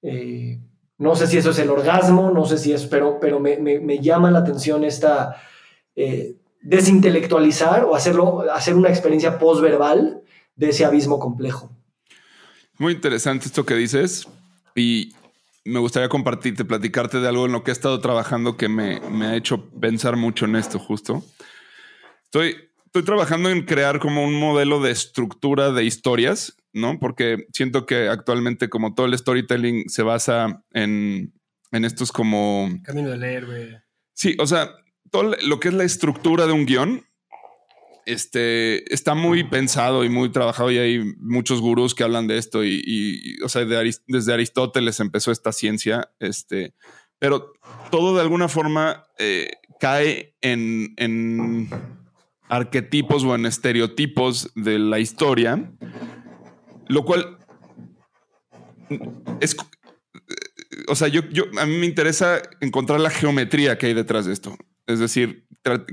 Speaker 3: Eh, no sé si eso es el orgasmo, no sé si es, pero, pero me, llama la atención esta eh, desintelectualizar o hacerlo, hacer una experiencia postverbal de ese abismo complejo.
Speaker 4: Muy interesante esto que dices. Y me gustaría compartirte, platicarte de algo en lo que he estado trabajando que me, ha hecho pensar mucho en esto justo. Estoy, estoy trabajando en crear como un modelo de estructura de historias, ¿no? Porque siento que actualmente como todo el storytelling se basa en, en estos como...
Speaker 2: Camino del héroe.
Speaker 4: Sí, o sea, todo lo que es la estructura de un guion este, está muy pensado y muy trabajado y hay muchos gurús que hablan de esto y, o sea, desde Aristóteles empezó esta ciencia, este, pero todo de alguna forma eh, cae en, en, arquetipos o en estereotipos de la historia, lo cual es, o sea, yo, yo, a mí me interesa encontrar la geometría que hay detrás de esto. Es decir,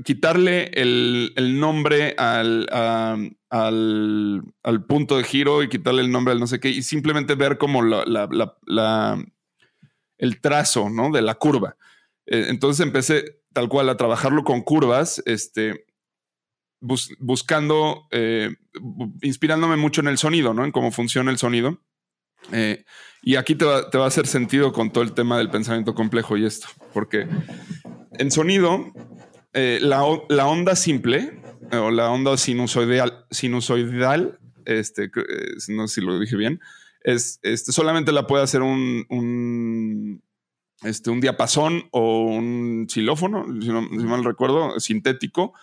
Speaker 4: quitarle el, nombre al, al, punto de giro y quitarle el nombre al no sé qué y simplemente ver como la, el trazo ¿no? de la curva. Eh, entonces empecé tal cual a trabajarlo con curvas, este, buscando, eh, inspirándome mucho en el sonido, ¿no? en cómo funciona el sonido. Eh, y aquí te va, te va, a hacer sentido con todo el tema del pensamiento complejo y esto, porque en sonido eh, la, onda simple o la onda sinusoidal, sinusoidal este, eh, no sé si lo dije bien, es, este, solamente la puede hacer un, un, este, un diapasón o un xilófono, si, no, mal recuerdo, sintético,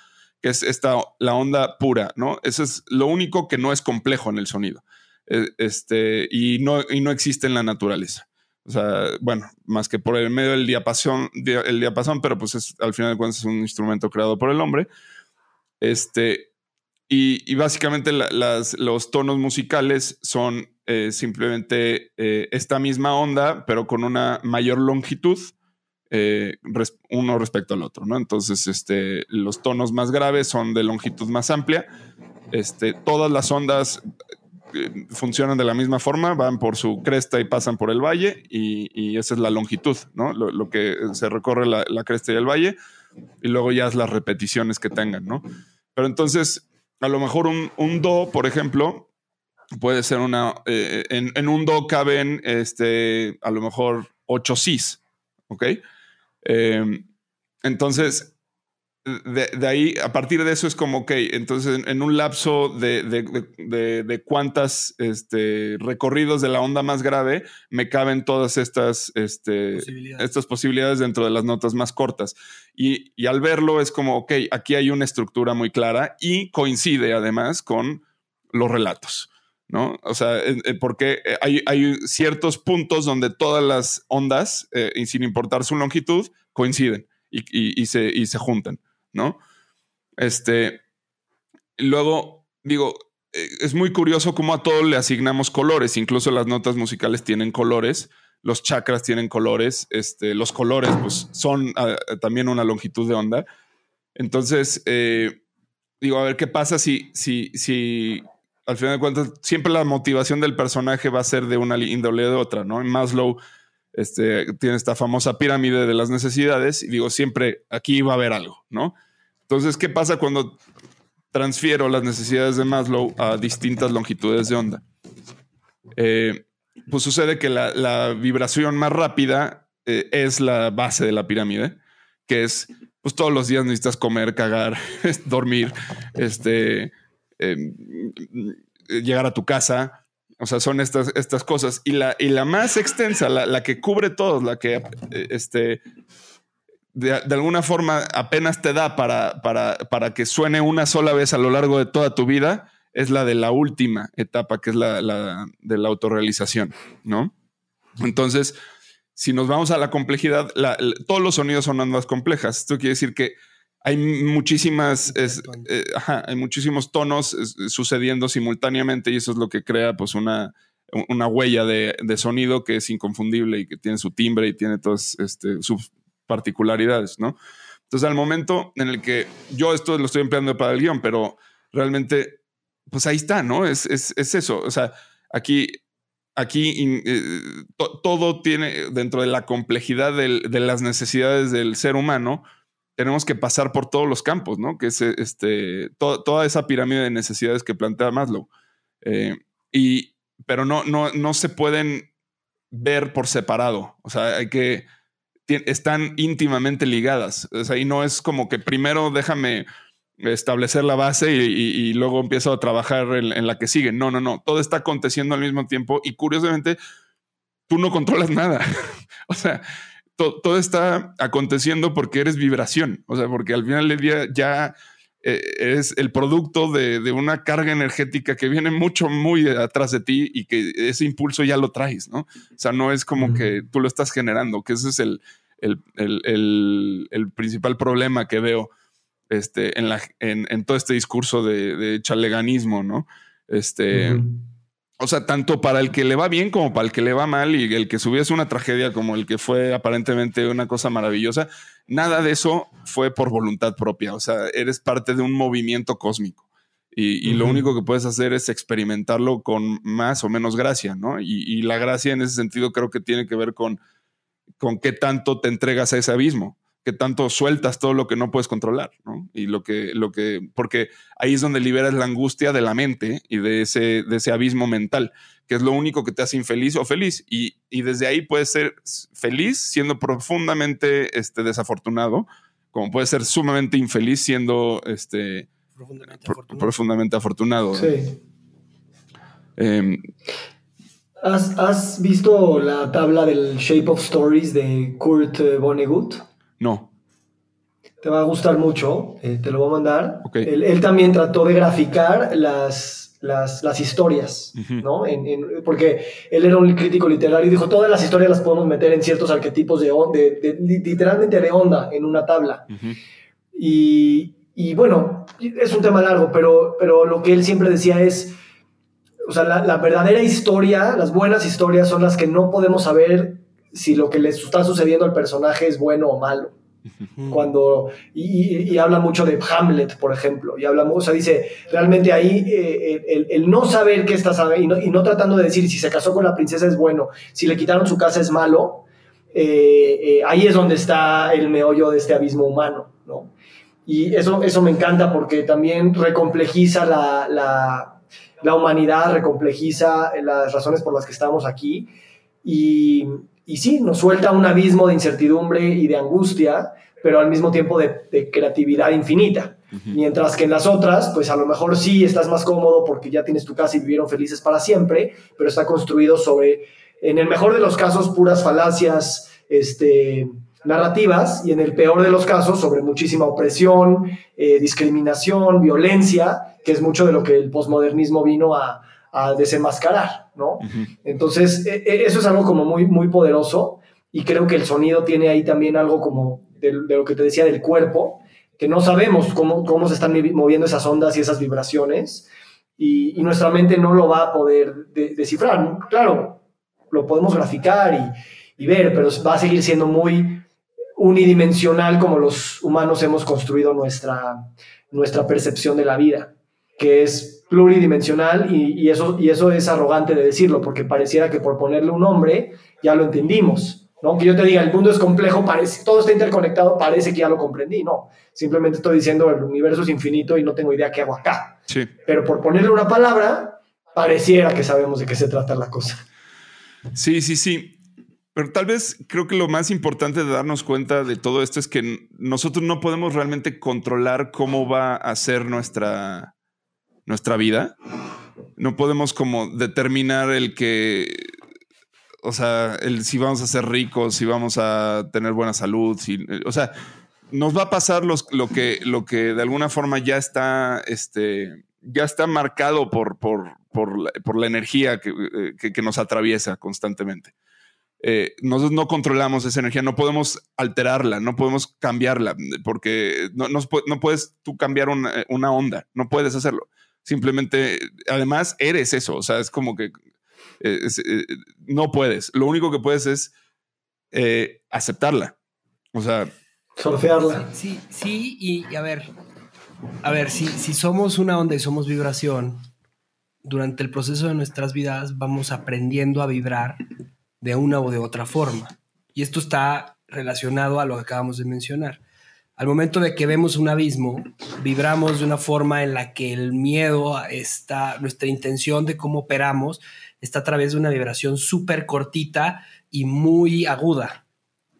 Speaker 4: que es esta, la onda pura, ¿no? Eso es lo único que no es complejo en el sonido. Eh, este, y, no, y no existe en la naturaleza. O sea, bueno, más que por el medio del diapasón, el diapasón, pero pues es, al final de cuentas es un instrumento creado por el hombre. Este, y, básicamente los tonos musicales son eh, simplemente eh, esta misma onda, pero con una mayor longitud, eh, uno respecto al otro, ¿no? Entonces, este, los tonos más graves son de longitud más amplia. Este, todas las ondas funcionan de la misma forma, van por su cresta y pasan por el valle y, esa es la longitud, ¿no? Lo, que se recorre la, cresta y el valle y luego ya es las repeticiones que tengan, ¿no? Pero entonces, a lo mejor un, do, por ejemplo, puede ser una, eh, en, un do caben, este, a lo mejor ocho sis, ¿ok? Eh, entonces, de, ahí, a partir de eso es como, ok, entonces en, un lapso de, de, cuántas este, recorridos de la onda más grave me caben todas estas, este, posibilidades. estas posibilidades dentro de las notas más cortas. Y, y, al verlo es como, ok, aquí hay una estructura muy clara y coincide además con los relatos. ¿no? O sea, porque hay, hay, ciertos puntos donde todas las ondas, eh, sin importar su longitud, coinciden y, y, se, y se juntan. ¿No? Este, luego, digo, eh, es muy curioso cómo a todo le asignamos colores, incluso las notas musicales tienen colores, los chakras tienen colores, este, los colores pues son ah, también una longitud de onda. Entonces, eh, digo, a ver qué pasa si, si, si al final de cuentas siempre la motivación del personaje va a ser de una índole de otra, ¿no? En Maslow este, tiene esta famosa pirámide de las necesidades y digo, siempre aquí va a haber algo, ¿no? Entonces, ¿qué pasa cuando transfiero las necesidades de Maslow a distintas longitudes de onda? Eh, pues sucede que la, vibración más rápida eh, es la base de la pirámide, que es, pues todos los días necesitas comer, cagar, dormir, este, em, llegar a tu casa. O sea, son estas, estas cosas. Y la, y la más extensa, la, la que cubre todos, la que eh, este, de, alguna forma apenas te da para, para, que suene una sola vez a lo largo de toda tu vida, es la de la última etapa, que es la, de la autorrealización, ¿no? Entonces, si nos vamos a la complejidad, todos los sonidos son ondas complejas. Esto quiere decir que hay muchísimas, eh, hay muchísimos tonos sucediendo simultáneamente y eso es lo que crea pues una, una huella de, sonido que es inconfundible y que tiene su timbre y tiene todos este, su, particularidades, ¿no? Entonces, al momento en el que yo esto lo estoy empleando para el guion, pero realmente, pues ahí está, ¿no? Es, es, es eso. O sea, aquí, aquí eh, todo tiene, dentro de la complejidad de las necesidades del ser humano, tenemos que pasar por todos los campos, ¿no? Que es este, toda esa pirámide de necesidades que plantea Maslow. Eh, y, pero no, no, no se pueden ver por separado. O sea, hay que están íntimamente ligadas. O sea, y no es como que primero déjame establecer la base y, luego empiezo a trabajar en, la que sigue. No, no, no. Todo está aconteciendo al mismo tiempo y curiosamente tú no controlas nada. o sea, todo está aconteciendo porque eres vibración. O sea, porque al final del día ya eh, es el producto de, de, una carga energética que viene mucho, muy atrás de ti y que ese impulso ya lo traes, ¿no? O sea, no es como que tú lo estás generando, que ese es el, el, el, el, principal problema que veo este, en, la, en, en todo este discurso de, de chaleganismo, ¿no? Este, o sea, tanto para el que le va bien como para el que le va mal y el que subiese una tragedia como el que fue aparentemente una cosa maravillosa, nada de eso fue por voluntad propia. O sea, eres parte de un movimiento cósmico. Y, lo único que puedes hacer es experimentarlo con más o menos gracia, ¿no? Y, la gracia en ese sentido creo que tiene que ver con, con qué tanto te entregas a ese abismo, qué tanto sueltas todo lo que no puedes controlar, ¿no? Y lo que, lo que, porque ahí es donde liberas la angustia de la mente y de ese, de ese abismo mental, que es lo único que te hace infeliz o feliz. Y, desde ahí puedes ser feliz siendo profundamente este, desafortunado, como puedes ser sumamente infeliz siendo este, profundamente afortunado. Sí.
Speaker 3: Em, ¿Has, visto la tabla del Shape of Stories de Kurt Vonnegut?
Speaker 4: No.
Speaker 3: Te va a gustar mucho, eh, te lo voy a mandar. Él, también trató de graficar las, las, historias, ¿no? porque él era un crítico literario y dijo, todas las historias las podemos meter en ciertos arquetipos de, de, literalmente de onda en una tabla. y, y bueno, es un tema largo, pero, pero lo que él siempre decía es, o sea, la, verdadera historia, las buenas historias son las que no podemos saber si lo que le está sucediendo al personaje es bueno o malo. Cuando, y, habla mucho de Hamlet, por ejemplo, y habla, o sea, dice, realmente ahí eh, el, no saber qué está y no, y no tratando de decir si se casó con la princesa es bueno, si le quitaron su casa es malo, eh, eh, ahí es donde está el meollo de este abismo humano, ¿no? Y eso, eso me encanta porque también recomplejiza la, la, la humanidad, recomplejiza las razones por las que estamos aquí. Y, y sí, nos suelta un abismo de incertidumbre y de angustia, pero al mismo tiempo de, creatividad infinita. Mientras que en las otras, pues a lo mejor sí estás más cómodo porque ya tienes tu casa y vivieron felices para siempre, pero está construido sobre, en el mejor de los casos, puras falacias, este, narrativas y en el peor de los casos sobre muchísima opresión, eh, discriminación, violencia, que es mucho de lo que el posmodernismo vino a, desenmascarar, ¿no? Entonces, e, e, eso es algo como muy, muy poderoso y creo que el sonido tiene ahí también algo como de, lo que te decía del cuerpo, que no sabemos cómo, cómo se están moviendo esas ondas y esas vibraciones y, nuestra mente no lo va a poder descifrar. Claro, lo podemos graficar y, y ver, pero va a seguir siendo muy unidimensional como los humanos hemos construido nuestra, nuestra percepción de la vida, que es pluridimensional y, eso, y eso es arrogante de decirlo, porque pareciera que por ponerle un nombre ya lo entendimos. ¿no? Que yo te diga, el mundo es complejo, parece, todo está interconectado, parece que ya lo comprendí. No, simplemente estoy diciendo el universo es infinito y no tengo idea qué hago acá.
Speaker 4: Sí.
Speaker 3: Pero por ponerle una palabra, pareciera que sabemos de qué se trata la cosa.
Speaker 4: Sí, sí, sí. Pero tal vez creo que lo más importante de darnos cuenta de todo esto es que nosotros no podemos realmente controlar cómo va a ser nuestra, nuestra vida. No podemos como determinar el que, o sea, el si vamos a ser ricos, si vamos a tener buena salud, si, o sea, nos va a pasar los, lo, que, lo que de alguna forma ya está, este, ya está marcado por, por, por, la, por la energía que, que, que nos atraviesa constantemente eh, nosotros no controlamos esa energía, no podemos alterarla, no podemos cambiarla, porque no, no, puedes tú cambiar una, una, onda, no puedes hacerlo. Simplemente, además, eres eso, o sea, es como que eh, eh, no puedes. Lo único que puedes es eh, aceptarla, o sea...
Speaker 3: Surfearla.
Speaker 2: Sí, sí, y, a ver, a ver, si, si somos una onda y somos vibración, durante el proceso de nuestras vidas vamos aprendiendo a vibrar de una o de otra forma. Y esto está relacionado a lo que acabamos de mencionar. Al momento de que vemos un abismo, vibramos de una forma en la que el miedo está, nuestra intención de cómo operamos está a través de una vibración súper cortita y muy aguda.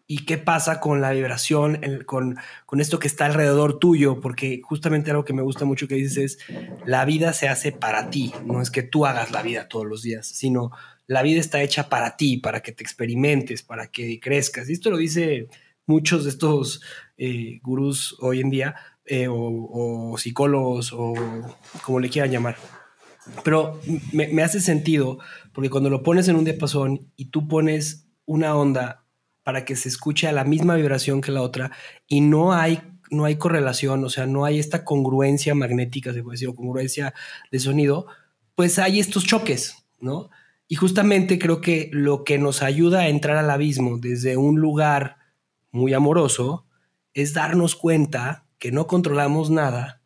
Speaker 2: ¿Y qué pasa con la vibración, con, con, esto que está alrededor tuyo? Porque justamente algo que me gusta mucho que dices es, la vida se hace para ti, no es que tú hagas la vida todos los días, sino la vida está hecha para ti, para que te experimentes, para que crezcas. Y esto lo dice muchos de estos eh, gurús hoy en día, eh, o, psicólogos, o como le quieran llamar. Pero me, hace sentido porque cuando lo pones en un diapasón y tú pones una onda para que se escuche a la misma vibración que la otra y no hay no hay correlación, o sea, no hay esta congruencia magnética, se puede decir, o congruencia de sonido, pues hay estos choques, ¿no? Y justamente creo que lo que nos ayuda a entrar al abismo desde un lugar muy amoroso es darnos cuenta que no controlamos nada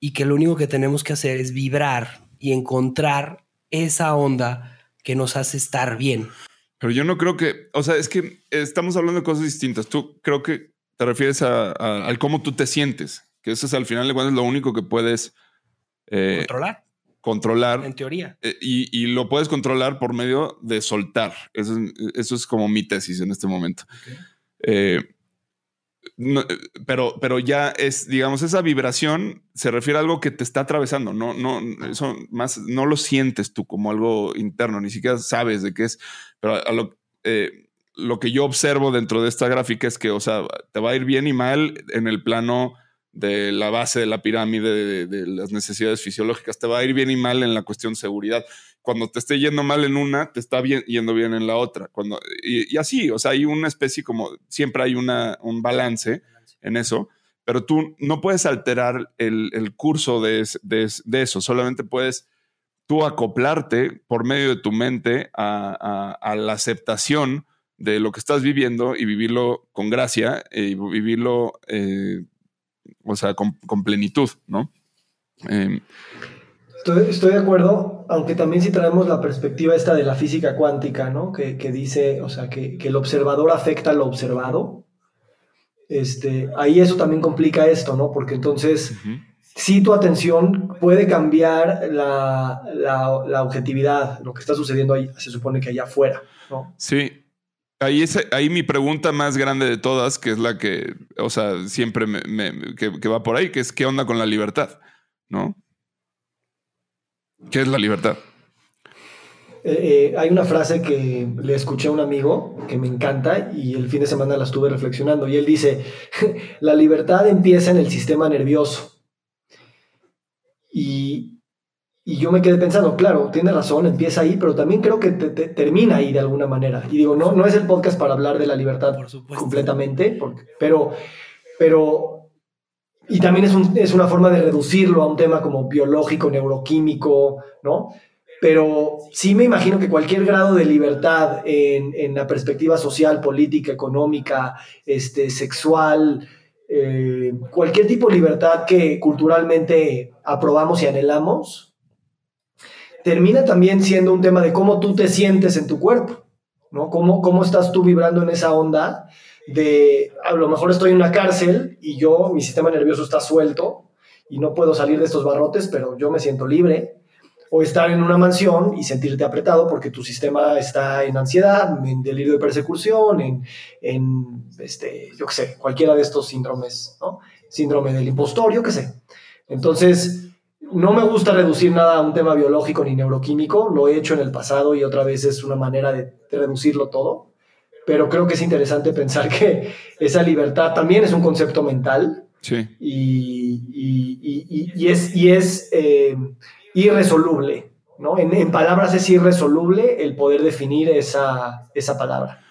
Speaker 2: y que lo único que tenemos que hacer es vibrar y encontrar esa onda que nos hace estar bien.
Speaker 4: Pero yo no creo que, o sea, es que estamos hablando de cosas distintas. Tú creo que te refieres a, al cómo tú te sientes, que eso es al final de cuentas lo único que puedes
Speaker 2: eh, controlar.
Speaker 4: Controlar.
Speaker 2: En teoría.
Speaker 4: Eh, y, lo puedes controlar por medio de soltar. Eso, eso es como mi tesis en este momento. Eh, pero, pero ya es, digamos, esa vibración se refiere a algo que te está atravesando. No, no, eso más no lo sientes tú como algo interno, ni siquiera sabes de qué es. Pero a lo, eh, lo que yo observo dentro de esta gráfica es que, o sea, te va a ir bien y mal en el plano de la base de la pirámide de, las necesidades fisiológicas, te va a ir bien y mal en la cuestión seguridad. Cuando te esté yendo mal en una, te está bien, yendo bien en la otra. Cuando, y, así, o sea, hay una especie como, siempre hay una, un balance en eso, pero tú no puedes alterar el, curso de, de, eso, solamente puedes tú acoplarte por medio de tu mente a, a, la aceptación de lo que estás viviendo y vivirlo con gracia y vivirlo eh, o sea, con, plenitud, ¿no?
Speaker 3: Em, estoy, de acuerdo, aunque también si traemos la perspectiva esta de la física cuántica, ¿no? Que, dice, o sea, que, el observador afecta al observado. Este, ahí eso también complica esto, ¿no? Porque entonces, si tu atención puede cambiar la, la, objetividad, lo que está sucediendo ahí, se supone que allá afuera, ¿no?
Speaker 4: Sí, Ahí, es, ahí mi pregunta más grande de todas, que es la que, o sea, siempre me, que, va por ahí, que es qué onda con la libertad, ¿no? ¿Qué es la libertad?
Speaker 3: Eh, eh, hay una frase que le escuché a un amigo que me encanta y el fin de semana la estuve reflexionando y él dice, la libertad empieza en el sistema nervioso. Y, y yo me quedé pensando, claro, tiene razón, empieza ahí, pero también creo que termina ahí de alguna manera. Y digo, no, no es el podcast para hablar de la libertad completamente, pero, pero, y también es, es una forma de reducirlo a un tema como biológico, neuroquímico, ¿no? Pero sí me imagino que cualquier grado de libertad en, en la perspectiva social, política, económica, este, sexual, eh, cualquier tipo de libertad que culturalmente aprobamos y anhelamos, termina también siendo un tema de cómo tú te sientes en tu cuerpo, ¿no? Cómo, cómo estás tú vibrando en esa onda de, a lo mejor estoy en una cárcel y yo, mi sistema nervioso está suelto y no puedo salir de estos barrotes, pero yo me siento libre. O estar en una mansión y sentirte apretado porque tu sistema está en ansiedad, en delirio de persecución, en, en este, yo qué sé, cualquiera de estos síndromes, ¿no? Síndrome del impostor, yo qué sé. Entonces, no me gusta reducir nada a un tema biológico ni neuroquímico, lo he hecho en el pasado y otra vez es una manera de, reducirlo todo, pero creo que es interesante pensar que esa libertad también es un concepto mental
Speaker 4: sí.
Speaker 3: y, es, y es eh, irresoluble, ¿no? En, palabras es irresoluble el poder definir esa, esa palabra.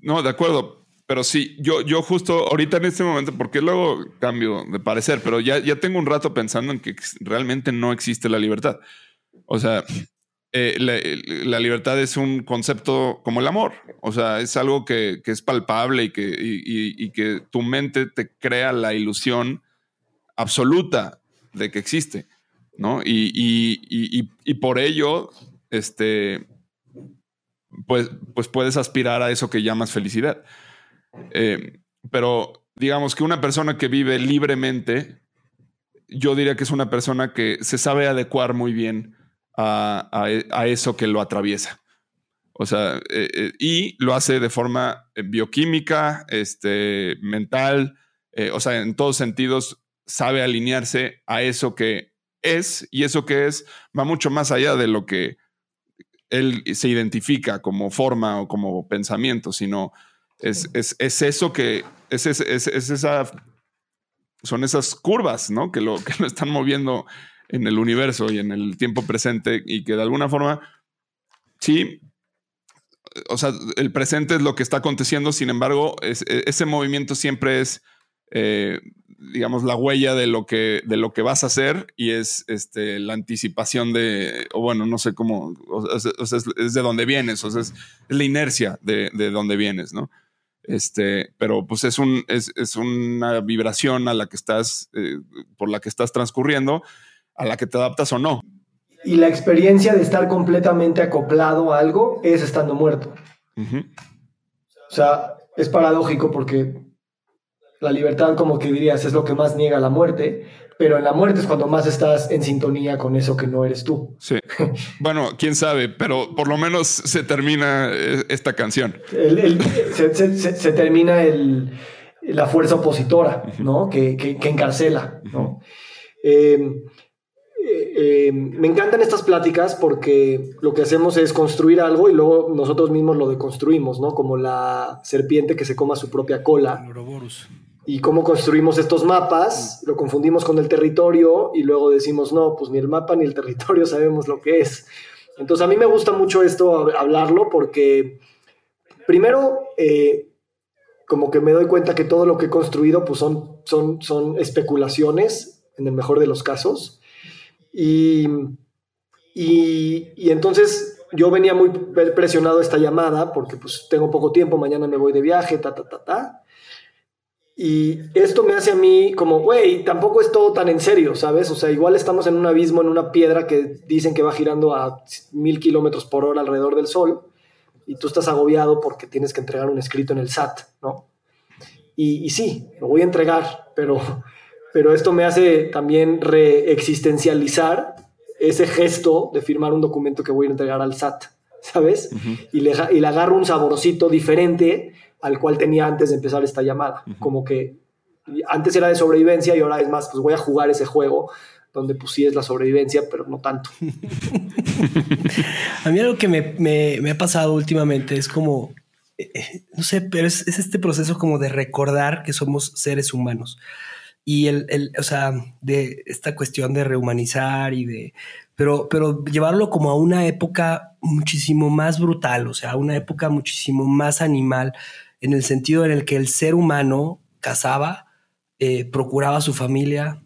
Speaker 4: No, de acuerdo, pero sí, yo, yo justo ahorita en este momento, porque luego cambio de parecer, pero ya, ya tengo un rato pensando en que realmente no existe la libertad. O sea, eh, la, libertad es un concepto como el amor. O sea, es algo que, es palpable y que, y, que tu mente te crea la ilusión absoluta de que existe, ¿no? Y, y por ello, este, pues, pues puedes aspirar a eso que llamas felicidad. Eh, pero digamos que una persona que vive libremente, yo diría que es una persona que se sabe adecuar muy bien a, eso que lo atraviesa. O sea, eh, eh, y lo hace de forma bioquímica, este, mental, o sea, en todos sentidos sabe alinearse a eso que es y eso que es va mucho más allá de lo que él se identifica como forma o como pensamiento, sino es, eso que, es, esa, son esas curvas, ¿no? Que lo, que lo están moviendo en el universo y en el tiempo presente y que de alguna forma, sí, o sea, el presente es lo que está aconteciendo, sin embargo, ese movimiento siempre es, eh, digamos, la huella de lo que, de lo que vas a hacer y es este, la anticipación de, o bueno, no sé cómo, o sea, es, de dónde vienes, o sea, es, la inercia de, de dónde vienes, ¿no? Este, pero pues es, un, es, es una vibración a la que estás, eh, por la que estás transcurriendo, a la que te adaptas o no.
Speaker 3: Y la experiencia de estar completamente acoplado a algo es estando muerto. O sea, es paradójico porque la libertad, como que dirías, es lo que más niega la muerte, pero en la muerte es cuando más estás en sintonía con eso que no eres tú.
Speaker 4: Sí. bueno, quién sabe, pero por lo menos se termina eh, esta canción.
Speaker 3: se, termina el, la fuerza opositora, ¿no? Que, que, encarcela, ¿no? Eh, em, me encantan estas pláticas porque lo que hacemos es construir algo y luego nosotros mismos lo deconstruimos, ¿no? Como la serpiente que se coma su propia cola y cómo construimos estos mapas, lo confundimos con el territorio y luego decimos, no, pues ni el mapa ni el territorio sabemos lo que es. Entonces a mí me gusta mucho esto, hablarlo, porque primero, eh, como que me doy cuenta que todo lo que he construido pues son, son, son especulaciones, en el mejor de los casos. Y, y, y entonces yo venía muy presionado esta llamada porque pues tengo poco tiempo, mañana me voy de viaje, ta, ta, ta, ta. Y esto me hace a mí como, güey, tampoco es todo tan en serio, ¿sabes? O sea, igual estamos en un abismo, en una piedra que dicen que va girando a mil kilómetros por hora alrededor del Sol, y tú estás agobiado porque tienes que entregar un escrito en el SAT, ¿no? Y, sí, lo voy a entregar, pero, pero esto me hace también reexistencializar ese gesto de firmar un documento que voy a entregar al SAT, ¿sabes? y, le, y le agarro un saborcito diferente al cual tenía antes de empezar esta llamada. Como que antes era de sobrevivencia y ahora es más, pues voy a jugar ese juego donde pues sí es la sobrevivencia, pero no tanto.
Speaker 2: a mí algo que me, ha pasado últimamente es como, eh, eh, no sé, pero es, este proceso como de recordar que somos seres humanos. Y el, el, o sea, de esta cuestión de rehumanizar y de, pero, pero llevarlo como a una época muchísimo más brutal, o sea, a una época muchísimo más animal, en el sentido en el que el ser humano cazaba, eh, procuraba su familia,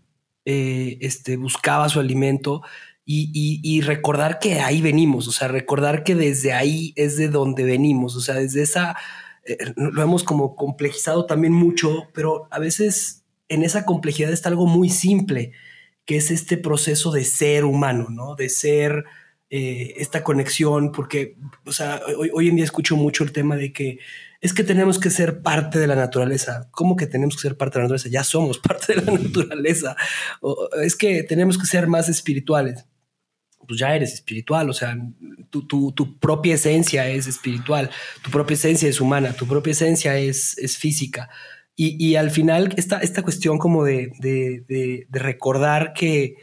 Speaker 2: eh, este, buscaba su alimento y, recordar que ahí venimos, o sea, recordar que desde ahí es de donde venimos, o sea, desde esa, eh, lo hemos como complejizado también mucho, pero a veces en esa complejidad está algo muy simple, que es este proceso de ser humano, ¿no? De ser esta conexión, porque, o sea, hoy, hoy, en día escucho mucho el tema de que es que tenemos que ser parte de la naturaleza. ¿Cómo que tenemos que ser parte de la naturaleza? Ya somos parte de la naturaleza. es que tenemos que ser más espirituales. Pues ya eres espiritual, o sea, tu, propia esencia es espiritual, tu propia esencia es humana, tu propia esencia es, es física. Y, al final, esta, esta cuestión como de, recordar que,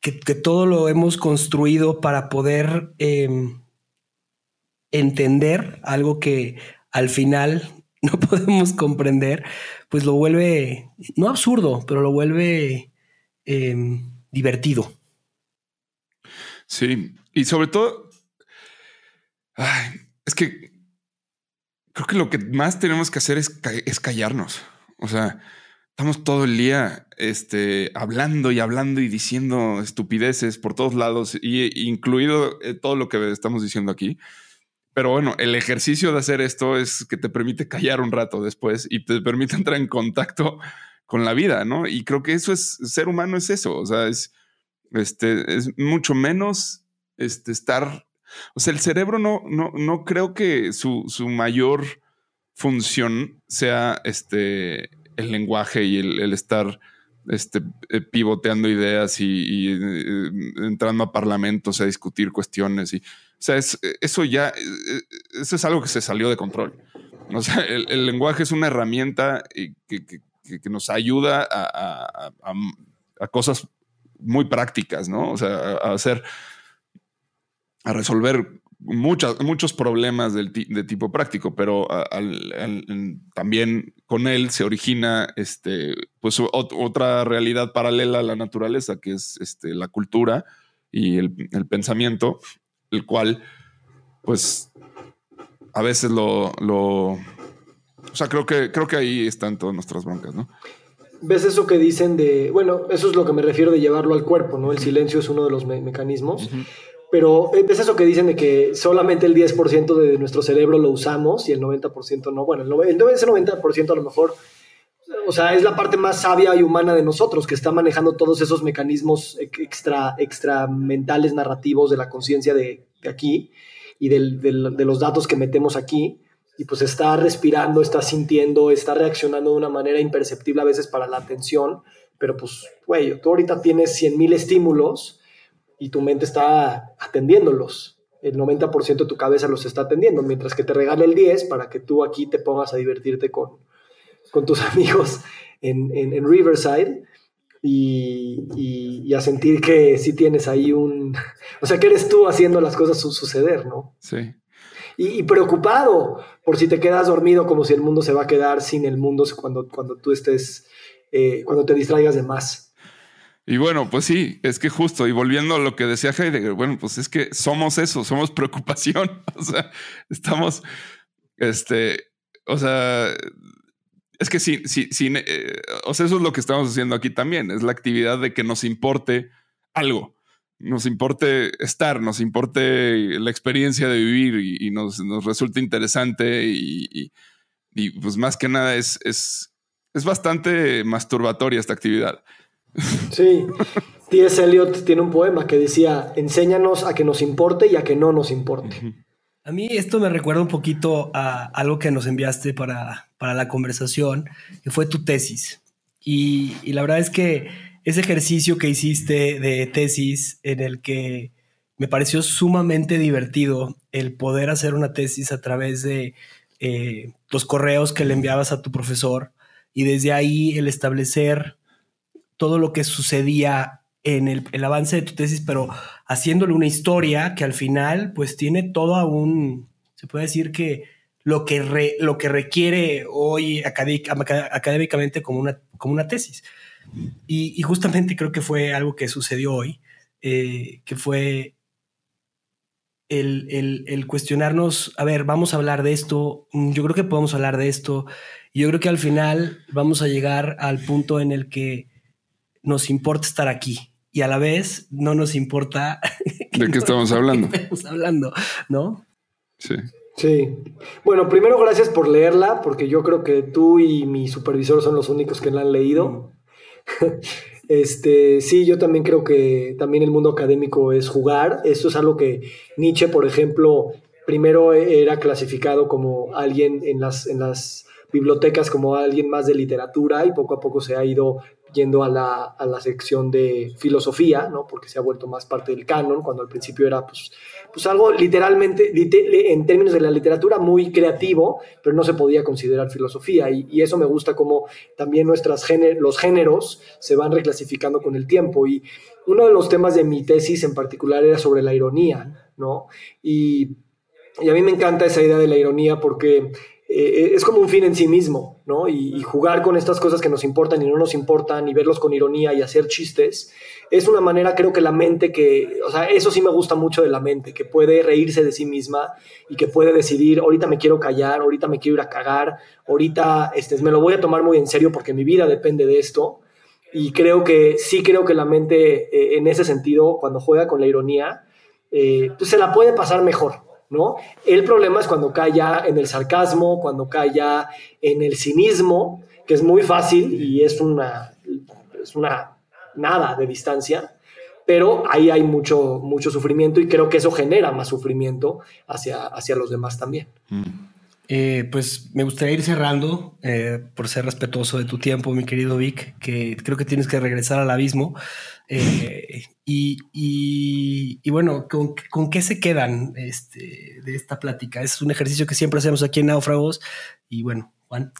Speaker 2: que, todo lo hemos construido para poder em, entender algo que al final no podemos comprender, pues lo vuelve, no absurdo, pero lo vuelve em, divertido.
Speaker 4: Sí, y sobre todo, es que creo que lo que más tenemos que hacer es, es callarnos. O sea, estamos todo el día este, hablando y hablando y diciendo estupideces por todos lados, y, incluido eh, todo lo que estamos diciendo aquí. Pero bueno, el ejercicio de hacer esto es que te permite callar un rato después y te permite entrar en contacto con la vida, ¿no? Y creo que eso es, ser humano es eso, o sea, es, este, es mucho menos este, estar, o sea, el cerebro no, no, no creo que su, su mayor función sea este, el lenguaje y el, estar este, eh, pivoteando ideas y, eh, entrando a parlamentos a discutir cuestiones y o sea, eso ya, eh, eh, eso es algo que se salió de control. O sea, el, lenguaje es una herramienta que, que, nos ayuda a, a, cosas muy prácticas, ¿no? O sea, a hacer, a resolver muchas, muchos problemas de tipo práctico, pero también con él se origina este, pues, otra realidad paralela a la naturaleza, que es este, la cultura y el pensamiento el cual, pues, a veces lo, lo, o sea, creo que, creo que ahí están todas nuestras broncas, ¿no?
Speaker 3: ves eso que dicen de, bueno, eso es lo que me refiero de llevarlo al cuerpo, ¿no? El silencio es uno de los mecanismos. Pero eh, es eso que dicen de que solamente el 10% de nuestro cerebro lo usamos y el 90% no. Bueno, el, ese 90% a lo mejor, o sea, es la parte más sabia y humana de nosotros que está manejando todos esos mecanismos extra, extra mentales narrativos de la conciencia de, aquí y de los datos que metemos aquí. Y pues está respirando, está sintiendo, está reaccionando de una manera imperceptible a veces para la atención. Pero pues, güey, tú ahorita tienes 100.000 estímulos y tu mente está atendiéndolos. El 90% de tu cabeza los está atendiendo, mientras que te regala el 10 para que tú aquí te pongas a divertirte con, con tus amigos en, en, Riverside y, y, a sentir que sí tienes ahí un... O sea, que eres tú haciendo las cosas suceder, ¿no?
Speaker 4: Sí.
Speaker 3: Y, preocupado por si te quedas dormido, como si el mundo se va a quedar sin el mundo cuando, cuando tú estés, eh, cuando te distraigas de más.
Speaker 4: Y bueno, pues sí, es que justo, y volviendo a lo que decía Heidegger, bueno, pues es que somos eso, somos preocupación. O sea, estamos, este, o sea, es que sí, sí, sí, eh, o sea, eso es lo que estamos haciendo aquí también, es la actividad de que nos importe algo, nos importe estar, nos importe la experiencia de vivir y, nos, nos, resulta interesante y, y, pues más que nada es, es, es bastante masturbatoria esta actividad.
Speaker 3: Sí, T.S. Eliot tiene un poema que decía, enséñanos a que nos importe y a que no nos importe.
Speaker 2: A mí esto me recuerda un poquito a algo que nos enviaste para, para la conversación, que fue tu tesis. Y, la verdad es que ese ejercicio que hiciste de tesis en el que me pareció sumamente divertido el poder hacer una tesis a través de eh, los correos que le enviabas a tu profesor y desde ahí el establecer todo lo que sucedía en el, avance de tu tesis, pero haciéndole una historia que al final pues tiene todo un, se puede decir que lo que, lo que requiere hoy académicamente como una, como una tesis. Y, justamente creo que fue algo que sucedió hoy, eh, que fue el, el, cuestionarnos, a ver, vamos a hablar de esto, yo creo que podemos hablar de esto, y yo creo que al final vamos a llegar al punto en el que nos importa estar aquí y a la vez no nos importa
Speaker 4: de qué estamos hablando.
Speaker 2: Estamos hablando, ¿no?
Speaker 4: Sí.
Speaker 3: Sí. Bueno, primero gracias por leerla, porque yo creo que tú y mi supervisor son los únicos que la han leído. Mm. Este, sí, yo también creo que también el mundo académico es jugar. Esto es algo que Nietzsche, por ejemplo, primero era clasificado como alguien en las, en las bibliotecas como alguien más de literatura y poco a poco se ha ido yendo a la, a la, sección de filosofía, ¿no? porque se ha vuelto más parte del canon, cuando al principio era pues, pues algo literalmente, en términos de la literatura, muy creativo, pero no se podía considerar filosofía. Y, eso me gusta como también nuestras los géneros se van reclasificando con el tiempo. Y uno de los temas de mi tesis en particular era sobre la ironía, ¿no? Y a mí me encanta esa idea de la ironía porque eh, es como un fin en sí mismo, ¿no? Y, jugar con estas cosas que nos importan y no nos importan y verlos con ironía y hacer chistes, es una manera, creo que la mente que, o sea, eso sí me gusta mucho de la mente, que puede reírse de sí misma y que puede decidir, ahorita me quiero callar, ahorita me quiero ir a cagar, ahorita este, me lo voy a tomar muy en serio porque mi vida depende de esto. Y creo que, sí creo que la mente, eh, en ese sentido, cuando juega con la ironía, eh, pues se la puede pasar mejor, ¿no? El problema es cuando cae ya en el sarcasmo, cuando cae ya en el cinismo, que es muy fácil y es una, es una nada de distancia, pero ahí hay mucho, mucho sufrimiento y creo que eso genera más sufrimiento hacia, hacia los demás también.
Speaker 2: Mm. Eh, pues me gustaría ir cerrando eh, por ser respetuoso de tu tiempo, mi querido Vic, que creo que tienes que regresar al abismo. Eh, y, bueno, ¿con, qué se quedan este, de esta plática? Es un ejercicio que siempre hacemos aquí en Náufragos. Y bueno, Juan.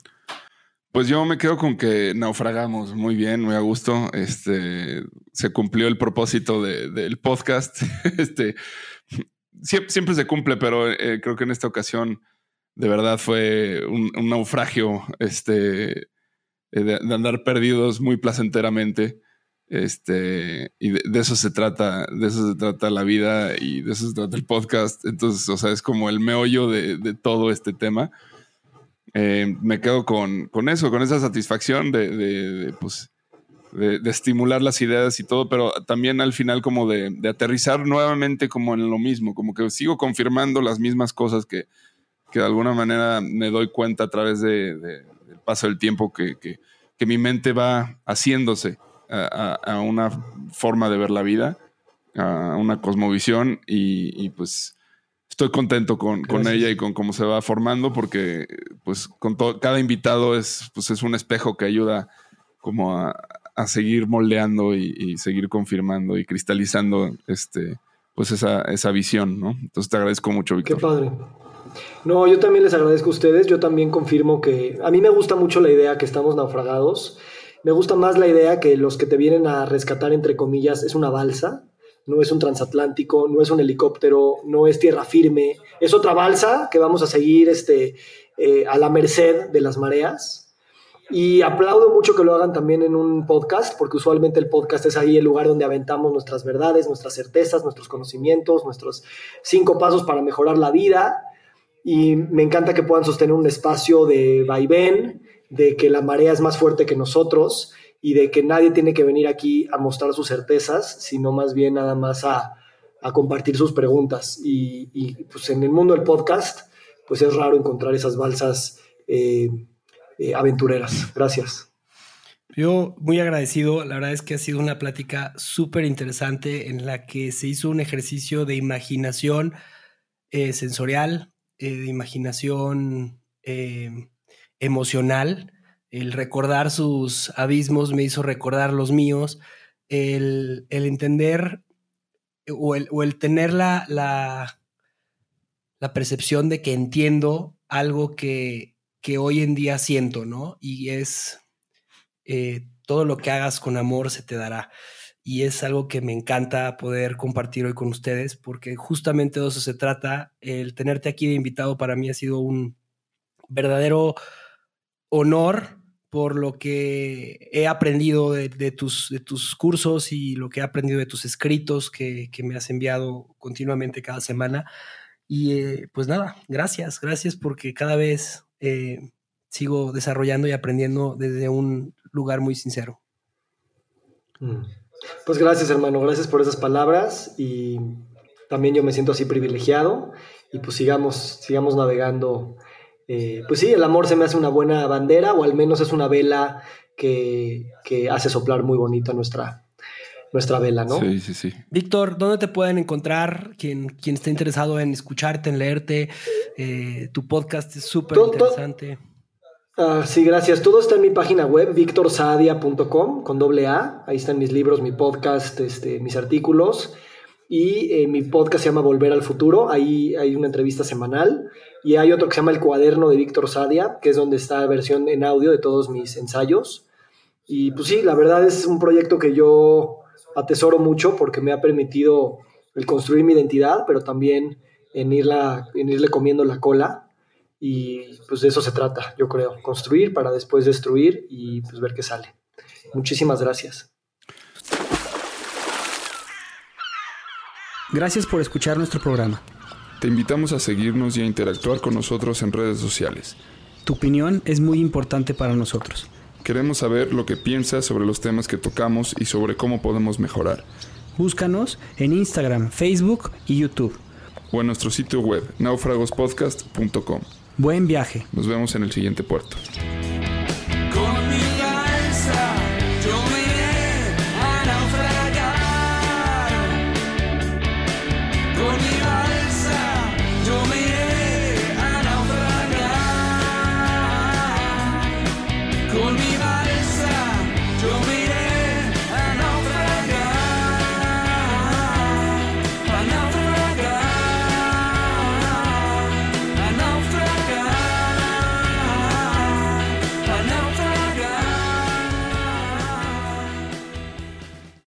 Speaker 4: Pues yo me quedo con que naufragamos muy bien, muy a gusto. Este se cumplió el propósito del podcast. Este siempre, se cumple, pero eh, creo que en esta ocasión de verdad fue un, naufragio este, eh, de, andar perdidos muy placenteramente. Este, y de, eso se trata, de eso se trata la vida y de eso se trata el podcast. Entonces, o sea, es como el meollo de, todo este tema. eh, me quedo con, con, eso, con esa satisfacción de, de, pues, de, estimular las ideas y todo, pero también al final como de, aterrizar nuevamente como en lo mismo, como que sigo confirmando las mismas cosas que, que de alguna manera me doy cuenta a través del paso del tiempo que, que, mi mente va haciéndose a, a, una forma de ver la vida, a una cosmovisión y, y pues estoy contento con, con, ella y con cómo se va formando porque pues con todo, cada invitado es, pues, es un espejo que ayuda como a, a seguir moldeando y, y, seguir confirmando y cristalizando este, pues esa, esa visión, ¿no? Entonces te agradezco mucho, Víctor.
Speaker 3: Qué padre. No, yo también les agradezco a ustedes. Yo también confirmo que a mí me gusta mucho la idea que estamos naufragados. Me gusta más la idea que los que te vienen a rescatar, entre comillas, es una balsa no es un transatlántico, no es un helicóptero, no es tierra firme, es otra balsa que vamos a seguir este, eh, a la merced de las mareas. Y aplaudo mucho que lo hagan también en un podcast, porque usualmente el podcast es ahí el lugar donde aventamos nuestras verdades, nuestras certezas, nuestros conocimientos, nuestros cinco pasos para mejorar la vida. Y me encanta que puedan sostener un espacio de vaivén, de que la marea es más fuerte que nosotros y de que nadie tiene que venir aquí a mostrar sus certezas, sino más bien nada más a, compartir sus preguntas. Y, pues en el mundo del podcast, pues es raro encontrar esas balsas eh, eh, aventureras. Gracias.
Speaker 2: Yo muy agradecido, la verdad es que ha sido una plática súper interesante en la que se hizo un ejercicio de imaginación eh, sensorial, de imaginación emocional, el recordar sus abismos me hizo recordar los míos, el, entender o el, tener la, la, percepción de que entiendo algo que, hoy en día siento, ¿no? Y es eh, todo lo que hagas con amor se te dará. Y es algo que me encanta poder compartir hoy con ustedes, porque justamente de eso se trata. El tenerte aquí de invitado para mí ha sido un verdadero honor por lo que he aprendido de, tus, de tus cursos y lo que he aprendido de tus escritos que, me has enviado continuamente cada semana. Y eh, pues nada, gracias, gracias porque cada vez eh, sigo desarrollando y aprendiendo desde un lugar muy sincero.
Speaker 3: Mm. Pues gracias hermano, gracias por esas palabras y también yo me siento así privilegiado y pues sigamos, sigamos navegando eh, pues sí, el amor se me hace una buena bandera o al menos es una vela que, hace soplar muy bonita nuestra, nuestra vela, ¿no?
Speaker 4: Sí, sí, sí.
Speaker 2: Víctor, ¿dónde te pueden encontrar? Quien, quien esté interesado en escucharte, en leerte, eh, tu podcast es súper interesante.
Speaker 3: Ah, sí, gracias. Todo está en mi página web, victorsadia.com, con doble A. Ahí están mis libros, mi podcast, este, mis artículos. Y eh, mi podcast se llama Volver al Futuro. Ahí hay una entrevista semanal. Y hay otro que se llama El Cuaderno de Víctor Sadia, que es donde está la versión en audio de todos mis ensayos. Y pues sí, la verdad es un proyecto que yo atesoro mucho porque me ha permitido el construir mi identidad, pero también en, irle comiendo la cola. Y pues de eso se trata, yo creo, construir para después destruir y pues ver qué sale. Muchísimas gracias.
Speaker 1: Gracias por escuchar nuestro programa.
Speaker 4: Te invitamos a seguirnos y a interactuar con nosotros en redes sociales.
Speaker 1: Tu opinión es muy importante para nosotros.
Speaker 4: Queremos saber lo que piensas sobre los temas que tocamos y sobre cómo podemos mejorar.
Speaker 1: Búscanos en Instagram, Facebook y YouTube.
Speaker 4: O en nuestro sitio web, naufragospodcast.com.
Speaker 1: Buen viaje.
Speaker 4: Nos vemos en el siguiente puerto.